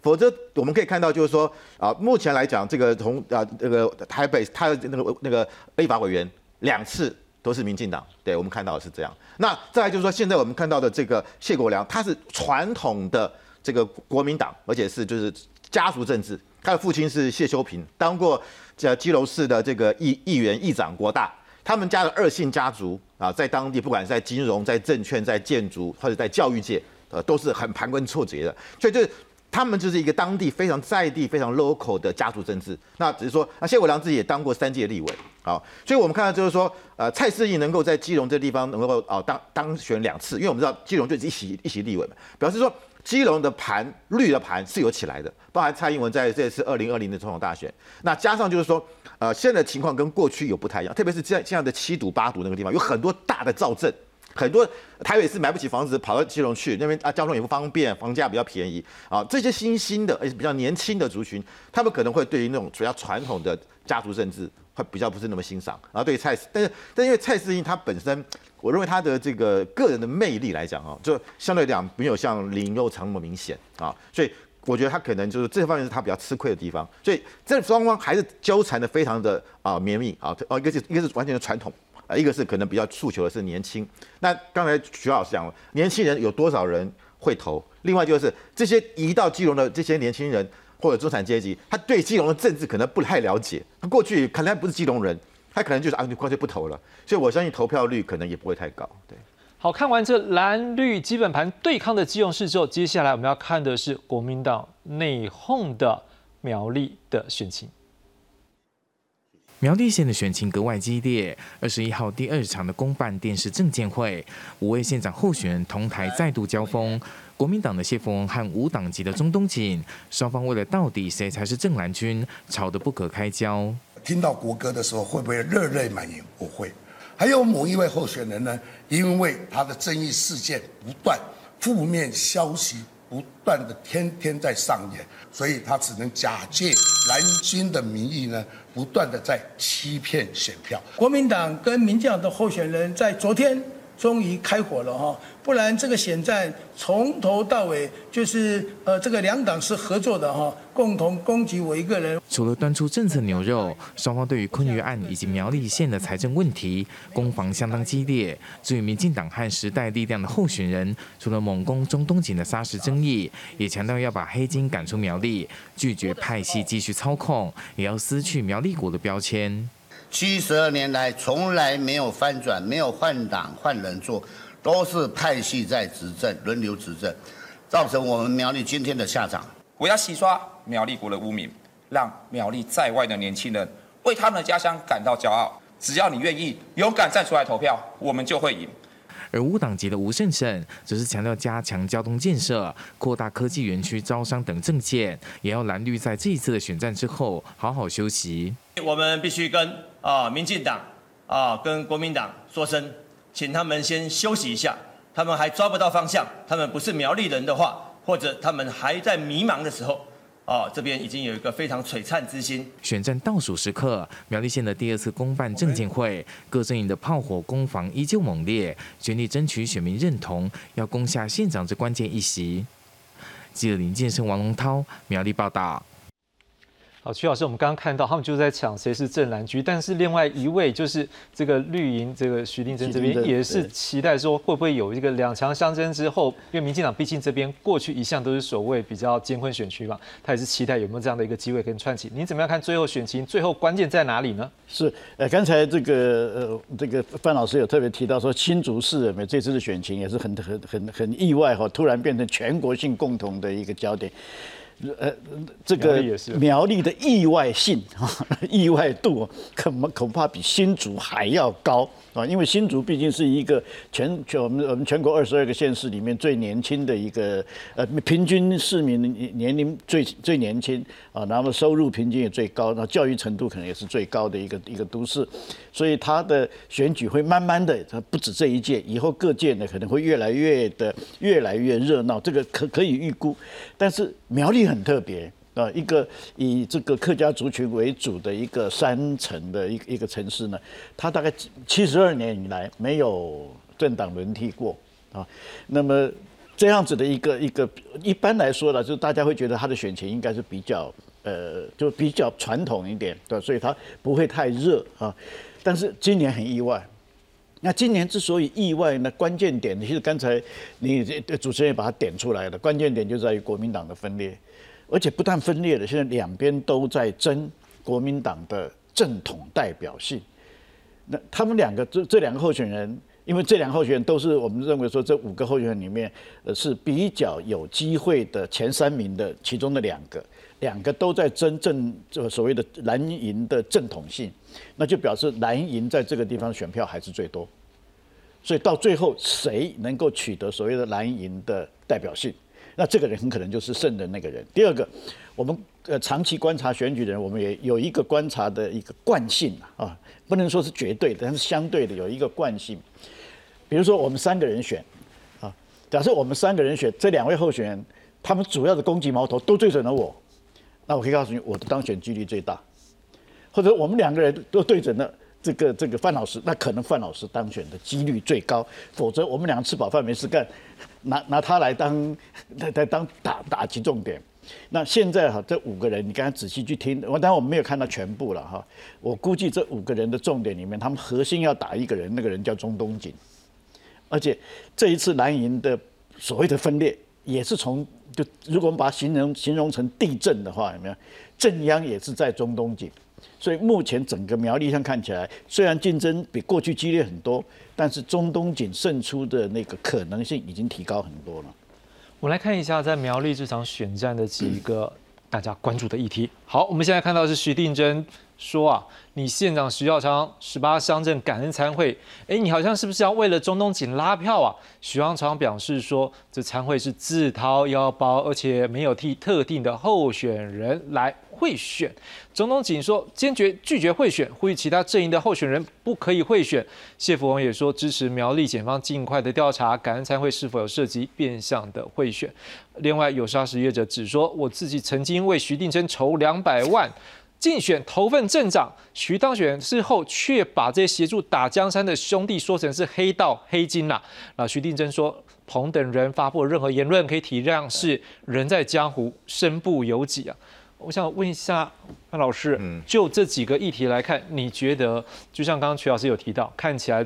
否则，我们可以看到，就是说啊，目前来讲，这个从啊那个台北，他的那个那个立法委员两次都是民进党，对我们看到的是这样。那再来就是说，现在我们看到的这个谢国良，他是传统的这个国民党，而且是就是家族政治。他的父亲是谢修平，当过这基隆市的这个议议员、议长、国大。他们家的二姓家族啊，在当地不管是在金融、在证券、在建筑或者在教育界，呃，都是很盘根错节的。所以这。他们就是一个当地非常在地、非常 local 的家族政治。那只是说，那谢伟良自己也当过三届立委，啊，所以我们看到就是说，呃，蔡世义能够在基隆这地方能够啊当当选两次，因为我们知道基隆就是一席一席立委嘛，表示说基隆的盘绿的盘是有起来的，包含蔡英文在这次二零二零的总统大选。那加上就是说，呃，现在情况跟过去有不太一样，特别是在这样的七堵八堵那个地方，有很多大的造镇。很多台北市买不起房子，跑到基隆去，那边啊交通也不方便，房价比较便宜啊。这些新兴的而且比较年轻的族群，他们可能会对于那种主要传统的家族政治会比较不是那么欣赏。然后对蔡，但是但因为蔡世英他本身，我认为他的这个个人的魅力来讲啊，就相对来讲没有像林佑昌那么明显啊，所以我觉得他可能就是这方面是他比较吃亏的地方。所以这双方还是纠缠的非常的啊绵密啊，哦一个是一个是完全的传统。啊一个是可能比较诉求的是年轻，那刚才徐老师讲了，年轻人有多少人会投？另外就是这些移到基隆的这些年轻人或者中产阶级，他对基隆的政治可能不太了解，他过去可能不是基隆人，他可能就是啊，你干脆不投了。所以我相信投票率可能也不会太高。对，好看完这蓝绿基本盘对抗的基隆市之后，接下来我们要看的是国民党内讧的苗栗的选情。苗栗县的选情格外激烈。二十一号第二场的公办电视证监会，五位县长候选人同台再度交锋。国民党的谢峰和无党籍的中东锦，双方为了到底谁才是正蓝军，吵得不可开交。听到国歌的时候，会不会热泪满盈？我会。还有某一位候选人呢，因为他的争议事件不断，负面消息。不断的天天在上演，所以他只能假借蓝军的名义呢，不断的在欺骗选票。国民党跟民进党的候选人在昨天终于开火了哈。不然这个选战从头到尾就是呃，这个两党是合作的哈，共同攻击我一个人。除了端出政策牛肉，双方对于昆玉案以及苗栗县的财政问题攻防相当激烈。至于民进党和时代力量的候选人，除了猛攻中东锦的砂石争议，也强调要把黑金赶出苗栗，拒绝派系继续操控，也要撕去苗栗股的标签。七十二年来从来没有翻转，没有换党换人做。都是派系在执政，轮流执政，造成我们苗栗今天的下场。我要洗刷苗栗国的污名，让苗栗在外的年轻人为他们的家乡感到骄傲。只要你愿意勇敢站出来投票，我们就会赢。而无党籍的吴胜胜则是强调加强交通建设、扩大科技园区招商等政见，也要蓝绿在这一次的选战之后好好休息。我们必须跟啊民进党啊跟国民党说声。请他们先休息一下，他们还抓不到方向，他们不是苗栗人的话，或者他们还在迷茫的时候，啊，这边已经有一个非常璀璨之星。选战倒数时刻，苗栗县的第二次公办证监会，各阵营的炮火攻防依旧猛烈，全力争取选民认同，要攻下县长这关键一席。记者林建生、王龙涛，苗栗报道。好，曲老师，我们刚刚看到他们就在抢谁是正蓝局，但是另外一位就是这个绿营这个徐定珍这边也是期待说会不会有一个两强相争之后，因为民进党毕竟这边过去一向都是所谓比较艰困选区嘛，他也是期待有没有这样的一个机会跟串起。你怎么样看最后选情？最后关键在哪里呢？是，呃，刚才这个呃这个范老师有特别提到说新竹市这次的选情也是很很很很意外哈，突然变成全国性共同的一个焦点。呃，这个苗栗的意外性啊，意外度恐恐怕比新竹还要高啊，因为新竹毕竟是一个全全我们我们全国二十二个县市里面最年轻的一个呃平均市民年龄最最年轻啊，然后收入平均也最高，那教育程度可能也是最高的一个一个都市，所以它的选举会慢慢的，它不止这一届，以后各届呢可能会越来越的越来越热闹，这个可可以预估，但是苗栗很特别。啊，一个以这个客家族群为主的一个山城的一一个城市呢，它大概七十二年以来没有政党轮替过啊。那么这样子的一个一个，一般来说呢，就大家会觉得它的选情应该是比较呃，就比较传统一点，对，所以它不会太热啊。但是今年很意外，那今年之所以意外呢，关键点其实刚才你主持人也把它点出来了，关键点就在于国民党的分裂。而且不但分裂了，现在两边都在争国民党的正统代表性。那他们两个这这两个候选人，因为这两个候选人都是我们认为说这五个候选人里面，呃是比较有机会的前三名的其中的两个，两个都在争正这所谓的蓝营的正统性，那就表示蓝营在这个地方选票还是最多。所以到最后谁能够取得所谓的蓝营的代表性？那这个人很可能就是胜的那个人。第二个，我们呃长期观察选举的人，我们也有一个观察的一个惯性啊，不能说是绝对的，但是相对的有一个惯性。比如说我们三个人选啊，假设我们三个人选这两位候选人，他们主要的攻击矛头都对准了我，那我可以告诉你，我的当选几率最大。或者我们两个人都对准了。这个这个范老师，那可能范老师当选的几率最高，否则我们两个吃饱饭没事干，拿拿他来当来来当打打击重点。那现在哈，这五个人你刚才仔细去听，我当然我们没有看到全部了哈。我估计这五个人的重点里面，他们核心要打一个人，那个人叫中东锦。而且这一次蓝营的所谓的分裂，也是从就如果我们把它形容形容成地震的话，有没有？正央也是在中东锦。所以目前整个苗栗上看起来，虽然竞争比过去激烈很多，但是中东锦胜出的那个可能性已经提高很多了。我们来看一下在苗栗这场选战的几个大家关注的议题。好，我们现在看到是徐定珍说啊，你县长徐耀昌十八乡镇感恩参会，哎，你好像是不是要为了中东锦拉票啊？徐耀昌表示说，这参会是自掏腰包，而且没有替特定的候选人来。贿选，总统仅说坚决拒绝贿选，呼吁其他阵营的候选人不可以贿选。谢福王也说支持苗栗检方尽快的调查感恩参会是否有涉及变相的贿选。另外有砂石业者只说我自己曾经为徐定珍筹两百万竞选头份镇长，徐当选之后却把这些协助打江山的兄弟说成是黑道黑金啦。啊，徐定珍说彭等人发布任何言论可以体谅是人在江湖身不由己啊。我想问一下潘老师，就这几个议题来看，你觉得就像刚刚曲老师有提到，看起来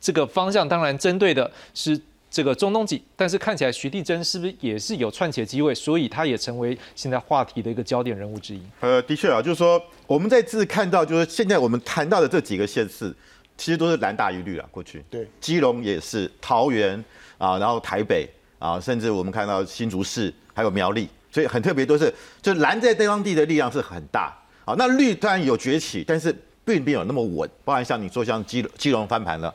这个方向当然针对的是这个中东籍，但是看起来徐地珍是不是也是有串起的机会，所以他也成为现在话题的一个焦点人物之一。呃，的确啊，就是说我们在这看到，就是现在我们谈到的这几个县市，其实都是蓝大于绿啊。过去对，基隆也是，桃园啊，然后台北啊，甚至我们看到新竹市还有苗栗。所以很特别，都是就蓝在当地的力量是很大啊。那绿当然有崛起，但是并没有那么稳。包含像你说像基基隆翻盘了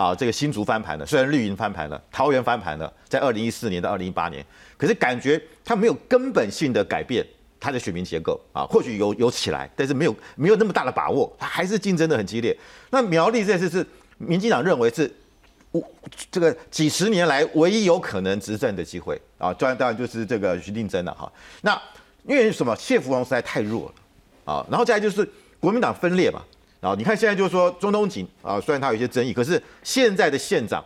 啊，这个新竹翻盘了，虽然绿营翻盘了，桃园翻盘了，在二零一四年到二零一八年，可是感觉它没有根本性的改变它的选民结构啊。或许有有起来，但是没有没有那么大的把握，它还是竞争的很激烈。那苗栗这次是民进党认为是。我这个几十年来唯一有可能执政的机会啊，当然当然就是这个徐定珍了哈。那因为什么？谢福荣实在太弱了啊。然后再来就是国民党分裂嘛。然后你看现在就是说中东锦啊，虽然他有一些争议，可是现在的县长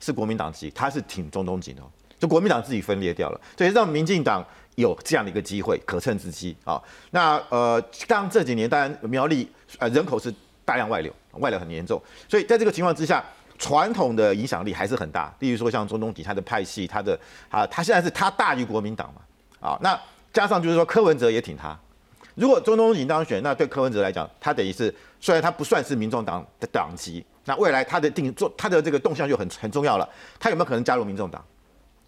是国民党籍，他是挺中东锦的，就国民党自己分裂掉了，所以让民进党有这样的一个机会，可乘之机啊。那呃，当这几年当然苗栗呃人口是大量外流，外流很严重，所以在这个情况之下。传统的影响力还是很大，例如说像中东锦他的派系，他的啊，他现在是他大于国民党嘛，啊，那加上就是说柯文哲也挺他，如果中东锦当选，那对柯文哲来讲，他等于是虽然他不算是民众党的党籍，那未来他的定做他的这个动向就很很重要了，他有没有可能加入民众党？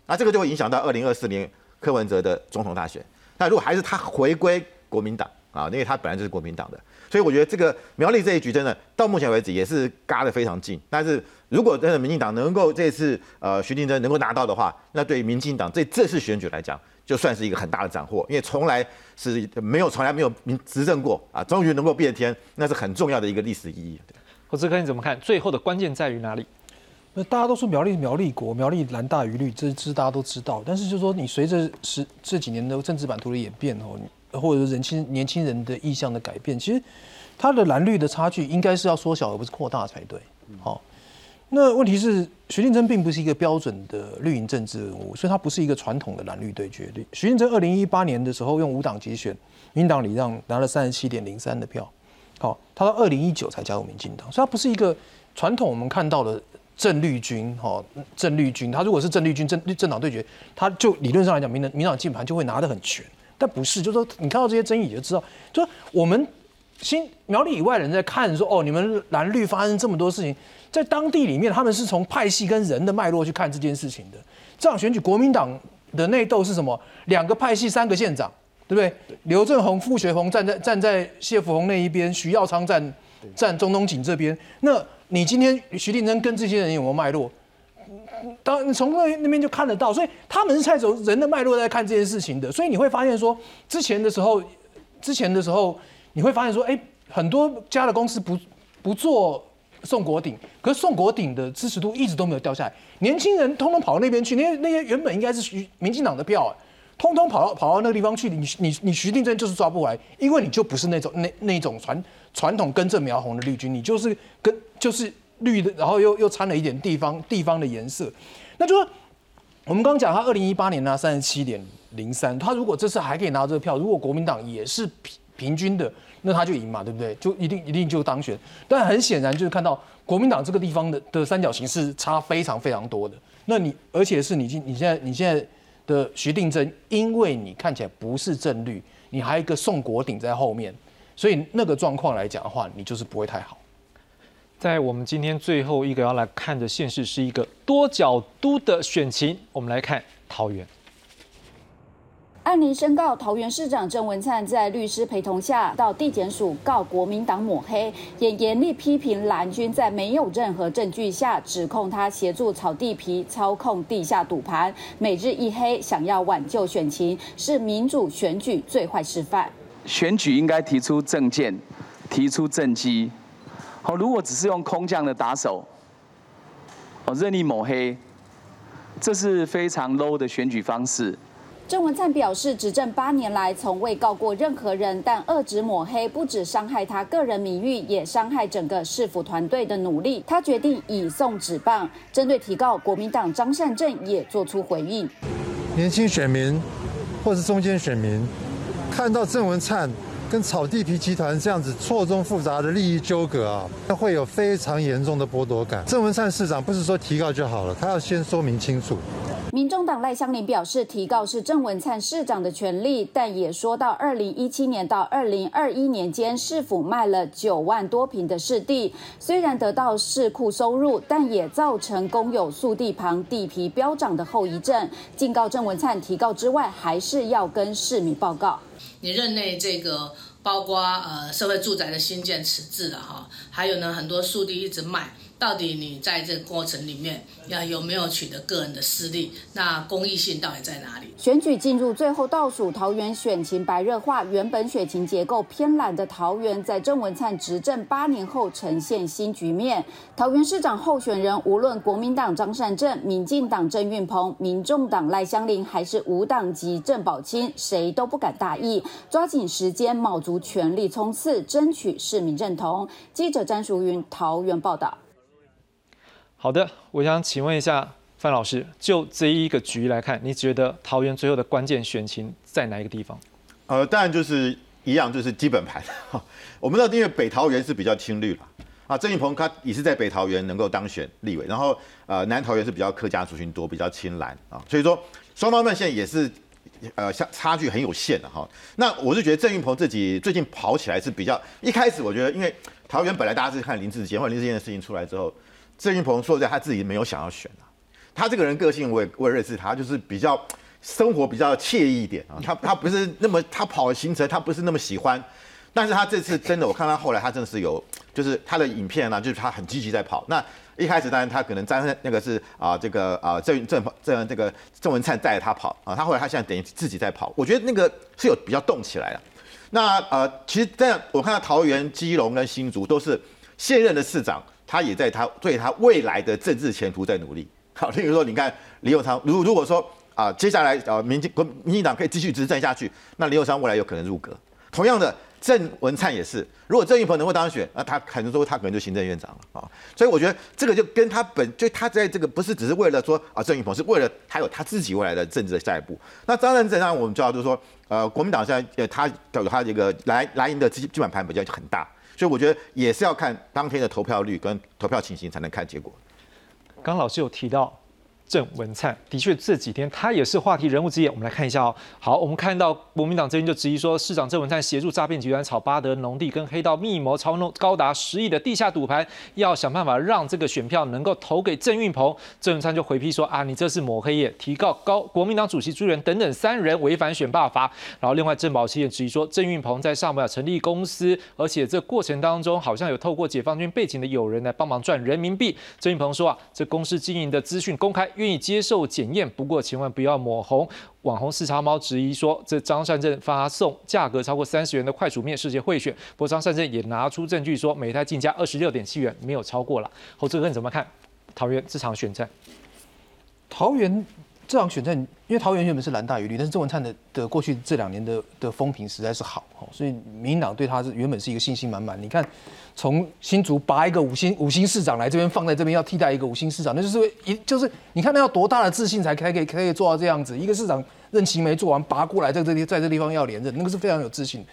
那这个就会影响到二零二四年柯文哲的总统大选。那如果还是他回归国民党啊，因为他本来就是国民党的，所以我觉得这个苗栗这一局真的到目前为止也是嘎得非常近。但是如果真的民进党能够这次呃徐定珍能够拿到的话，那对于民进党这这次选举来讲，就算是一个很大的斩获，因为从来是没有从来没有执政过啊，终于能够变天，那是很重要的一个历史意义。侯志科你怎么看？最后的关键在于哪里？那大家都说苗栗苗栗国，苗栗蓝大于绿，这这大家都知道。但是就说你随着十这几年的政治版图的演变哦，或者是人轻年轻人的意向的改变，其实它的蓝绿的差距应该是要缩小而不是扩大才对。好，那问题是徐定珍并不是一个标准的绿营政治人物，所以他不是一个传统的蓝绿对决。徐定珍二零一八年的时候用五党集选，民党礼让拿了三十七点零三的票。好，他到二零一九才加入民进党，所以他不是一个传统我们看到的。正绿军，哈，正绿军，他如果是正绿军，政政党对决，他就理论上来讲，民党民党键盘就会拿得很全，但不是，就是说你看到这些争议，你就知道，就我们新苗栗以外的人在看，说哦，你们蓝绿发生这么多事情，在当地里面，他们是从派系跟人的脉络去看这件事情的。这场选举，国民党的内斗是什么？两个派系，三个县长，对不对？刘正宏、傅学红站在站在谢福洪那一边，徐耀昌站站中东锦这边，那。你今天徐定珍跟这些人有没有脉络？当你从那那边就看得到，所以他们是在走人的脉络在看这件事情的。所以你会发现说，之前的时候，之前的时候，你会发现说，哎，很多家的公司不不做宋国鼎，可是宋国鼎的支持度一直都没有掉下来。年轻人通通跑到那边去，那些那些原本应该是徐民进党的票，通通跑到跑到那个地方去，你你你徐定珍就是抓不回来，因为你就不是那种那那种传。传统根正苗红的绿军，你就是跟就是绿的，然后又又掺了一点地方地方的颜色，那就说我们刚刚讲他二零一八年拿三十七点零三，他如果这次还可以拿这个票，如果国民党也是平平均的，那他就赢嘛，对不对？就一定一定就当选。但很显然就是看到国民党这个地方的的三角形是差非常非常多的。那你而且是你今你现在你现在的徐定珍，因为你看起来不是正绿，你还有一个宋国鼎在后面。所以那个状况来讲的话，你就是不会太好。在我们今天最后一个要来看的县市是一个多角度的选情，我们来看桃园。按铃申告，桃园市长郑文灿在律师陪同下到地检署告国民党抹黑，也严厉批评蓝军在没有任何证据下指控他协助炒地皮、操控地下赌盘，每日一黑，想要挽救选情，是民主选举最坏示范。选举应该提出政见，提出政绩。好，如果只是用空降的打手，哦，任意抹黑，这是非常 low 的选举方式。郑文灿表示，执政八年来从未告过任何人，但恶指抹黑不止伤害他个人名誉，也伤害整个市府团队的努力。他决定以送纸棒，针对提告国民党张善政也做出回应。年轻选民或是中间选民。看到郑文灿跟草地皮集团这样子错综复杂的利益纠葛啊，那会有非常严重的剥夺感。郑文灿市长不是说提告就好了，他要先说明清楚。民众党赖香林表示，提告是郑文灿市长的权利，但也说到二零一七年到二零二一年间，市府卖了九万多平的市地，虽然得到市库收入，但也造成公有速地旁地皮飙涨的后遗症。警告郑文灿，提告之外，还是要跟市民报告。你任内这个包括呃社会住宅的新建迟滞了哈，还有呢很多速地一直卖。到底你在这个过程里面要有没有取得个人的私利？那公益性到底在哪里？选举进入最后倒数，桃园选情白热化，原本选情结构偏蓝的桃园，在郑文灿执政八年后呈现新局面。桃园市长候选人，无论国民党张善政、民进党郑运鹏、民众党赖香林，还是无党籍郑宝清，谁都不敢大意，抓紧时间，卯足全力冲刺，争取市民认同。记者詹淑云桃园报道。好的，我想请问一下范老师，就这一个局来看，你觉得桃园最后的关键选情在哪一个地方？呃，当然就是一样，就是基本盘。我们知道，因为北桃园是比较青绿了啊，郑运鹏他也是在北桃园能够当选立委，然后呃南桃园是比较客家族群多，比较青蓝啊，所以说双方面现在也是呃相差距很有限的哈。那我是觉得郑运鹏自己最近跑起来是比较，一开始我觉得因为桃园本来大家是看林志坚，或者林志坚的事情出来之后。郑云鹏说在他自己没有想要选啊，他这个人个性我也我也认识他，就是比较生活比较惬意一点啊，他他不是那么他跑行程他不是那么喜欢，但是他这次真的，我看他后来他真的是有，就是他的影片呢、就是他很积极在跑。那一开始当然他可能在那个是啊这个啊郑郑郑这个郑文灿带着他跑啊，他后来他现在等于自己在跑，我觉得那个是有比较动起来了。那呃，其实这样我看到桃园、基隆跟新竹都是现任的市长，他也在他对他未来的政治前途在努力。好，例如说你看李永昌，如如果说啊接下来呃民进国民进党可以继续执政下去，那李永昌未来有可能入阁。同样的，郑文灿也是，如果郑运鹏能够当选，那他可能说他可能就行政院长了啊。所以我觉得这个就跟他本就他在这个不是只是为了说啊郑运鹏，是为了还有他自己未来的政治的下一步。那张善政让我们知道就是说，呃，国民党现在呃他有他这个来来赢的基基本盘比较很大，所以我觉得也是要看当天的投票率跟投票情形才能看结果。刚老师有提到郑文灿，的确这几天他也是话题人物之一。我们来看一下哦。好，我们看到国民党这边就质疑说，市长郑文灿协助诈骗集团炒巴德农地跟黑道密谋操弄高达十亿的地下赌盘，要想办法让这个选票能够投给郑运鹏。郑文灿就回批说啊，你这是抹黑耶，提告高国民党主席朱元等等三人违反选罢法。然后另外郑宝清也质疑说，郑运鹏在上面成立公司，而且这过程当中好像有透过解放军背景的友人来帮忙赚人民币。郑运鹏说啊，这公司经营的资讯公开，愿意接受检验，不过千万不要抹红。网红四叉猫质疑说，这张善政发送价格超过三十元的快煮面世界贿选，不过张善政也拿出证据说，每台进价二十六点七元，没有超过了。侯志哥你怎么看桃园这场选战？桃园这场选战，因为桃园原本是蓝大于绿，但是郑文灿的的过去这两年的的风评实在是好，所以民进党对他是原本是一个信心满满。你看，从新竹拔一个五星五星市长来这边放在这边要替代一个五星市长，那就是一就是你看那要多大的自信才可以可以做到这样子？一个市长任期没做完拔过来，在这里在这地方要连任，那个是非常有自信。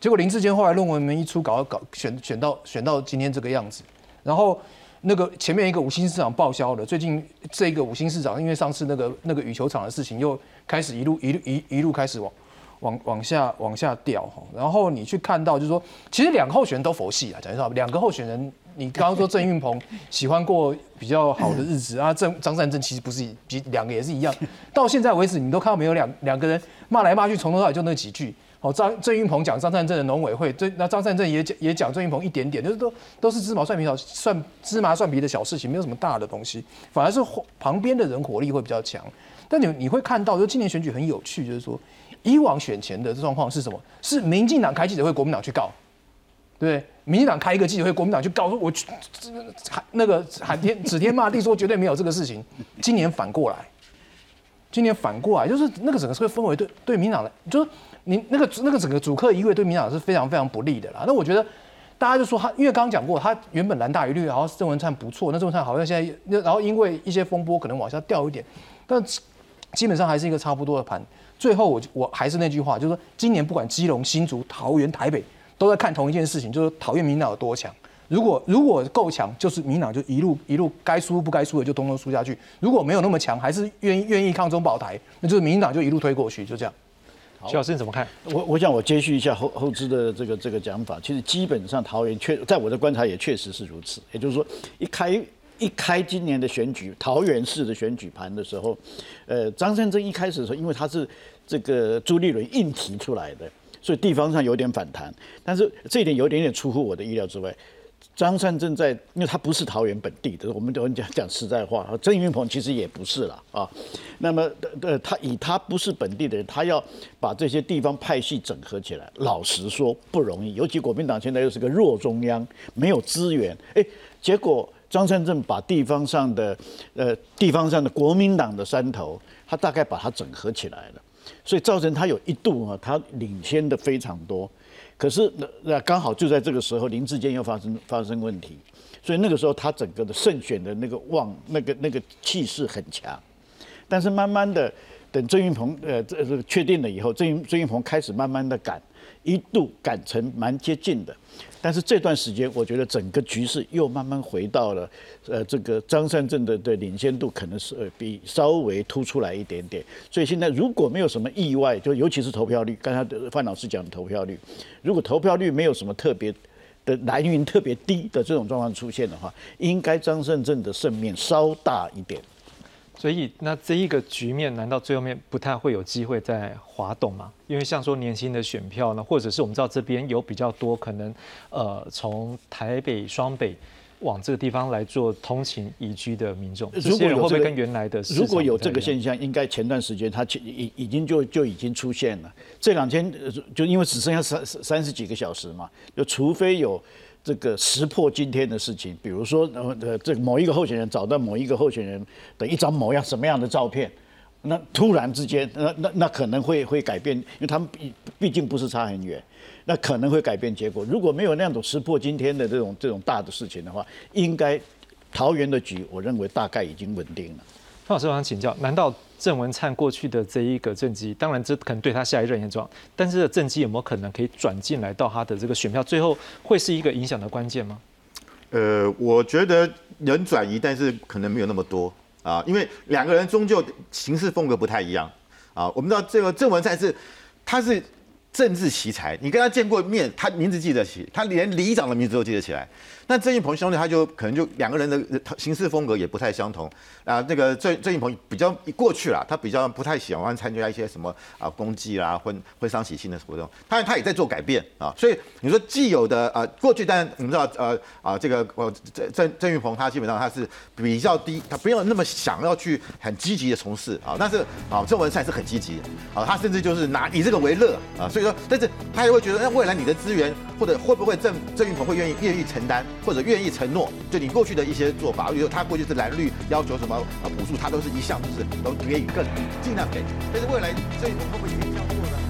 结果林志坚后来论文没一出，搞搞选选到选到今天这个样子，然后。那个前面一个五星市场报销了，最近这个五星市场因为上次那个那个羽球场的事情，又开始一路一路一一路开始往往往下往下掉哈。然后你去看到，就是说，其实两个候选人都佛系啊，讲实话，两个候选人，你刚刚说郑运鹏 喜欢过比较好的日子啊，郑张善政其实不是比两个也是一样，到现在为止你都看到没有两两个人骂来骂去，从头到尾就那几句。好，张郑运鹏讲张善政的农委会，这那张善政也讲也讲郑运鹏一点点，就是都都是芝麻蒜皮小蒜芝麻蒜皮的小事情，没有什么大的东西，反而是旁边的人火力会比较强。但你你会看到，就今年选举很有趣，就是说以往选前的状况是什么？是民进党开记者会，国民党去告，对？民进党开一个记者会，国民党去告，说我去喊那个喊天指天骂地，说绝对没有这个事情。今年反过来，今年反过来，就是那个整个社会氛围对对民党的，就是你那个那个整个主客一位对民党是非常非常不利的啦。那我觉得大家就说他，因为刚刚讲过，他原本蓝大于绿，然后郑文灿不错，那郑文灿好像现在那然后因为一些风波可能往下掉一点，但基本上还是一个差不多的盘。最后我我还是那句话，就是说今年不管基隆、新竹、桃园、台北，都在看同一件事情，就是讨厌民党有多强。如果如果够强，就是民党就一路一路该输不该输的就通通输下去；如果没有那么强，还是愿意愿意抗中保台，那就是民党就一路推过去，就这样。徐老师你怎么看？我我想我接续一下后后知的这个这个讲法，其实基本上桃园确在我的观察也确实是如此，也就是说一开一开今年的选举桃园市的选举盘的时候，呃，张善政一开始的时候，因为他是这个朱立伦硬提出来的，所以地方上有点反弹，但是这一点有点点出乎我的意料之外。张善政在，因为他不是桃园本地的，我们都讲讲实在话，郑云鹏其实也不是了啊。那么，呃，他以他不是本地的人，他要把这些地方派系整合起来，老实说不容易。尤其国民党现在又是个弱中央，没有资源，哎，结果张善政把地方上的，呃，地方上的国民党的山头，他大概把它整合起来了，所以造成他有一度啊，他领先的非常多。可是那那刚好就在这个时候，林志坚又发生发生问题，所以那个时候他整个的胜选的那个旺那个那个气势很强，但是慢慢的等郑云鹏呃这这个确定了以后，郑郑云鹏开始慢慢的赶，一度赶成蛮接近的。但是这段时间，我觉得整个局势又慢慢回到了，呃，这个张善政的的领先度可能是比稍微突出来一点点。所以现在如果没有什么意外，就尤其是投票率，刚才范老师讲的投票率，如果投票率没有什么特别的来源特别低的这种状况出现的话，应该张善政的胜面稍大一点。所以那这一个局面，难道最后面不太会有机会再滑动吗？因为像说年轻的选票呢，或者是我们知道这边有比较多可能，呃，从台北双北。往这个地方来做通勤宜居的民众，如果有会不会跟原来的？如果有这个现象，应该前段时间他已已经就就已经出现了。这两天就因为只剩下三三十几个小时嘛，就除非有这个石破今天的事情，比如说呃这某一个候选人找到某一个候选人的一张某样什么样的照片，那突然之间，那那那可能会会改变，因为他们毕毕竟不是差很远。那可能会改变结果。如果没有那种石破今天的这种这种大的事情的话，应该桃园的局，我认为大概已经稳定了。范老师，我想请教，难道郑文灿过去的这一个政绩，当然这可能对他下一任也重要，但是政绩有没有可能可以转进来到他的这个选票，最后会是一个影响的关键吗？呃，我觉得人转移，但是可能没有那么多啊，因为两个人终究行事风格不太一样啊。我们知道这个郑文灿是，他是。政治奇才，你跟他见过面，他名字记得起，他连里长的名字都记得起来。那郑云鹏兄弟他就可能就两个人的行事风格也不太相同啊。那个郑郑云鹏比较过去了，他比较不太喜欢参加一些什么啊公祭啦、婚婚丧喜庆的活动。他他也在做改变啊。所以你说既有的啊过去，但我们知道呃啊这个呃郑郑郑云鹏他基本上他是比较低，他不用那么想要去很积极的从事啊。但是啊郑文灿是很积极啊，他甚至就是拿以这个为乐啊。所以说，但是他也会觉得，那未来你的资源或者会不会郑郑云鹏会愿意愿意承担？或者愿意承诺，就你过去的一些做法，比如他过去是蓝绿要求什么啊补助，他都是一项就是都给予更尽量给，但是未来这一种会不会也这样做呢？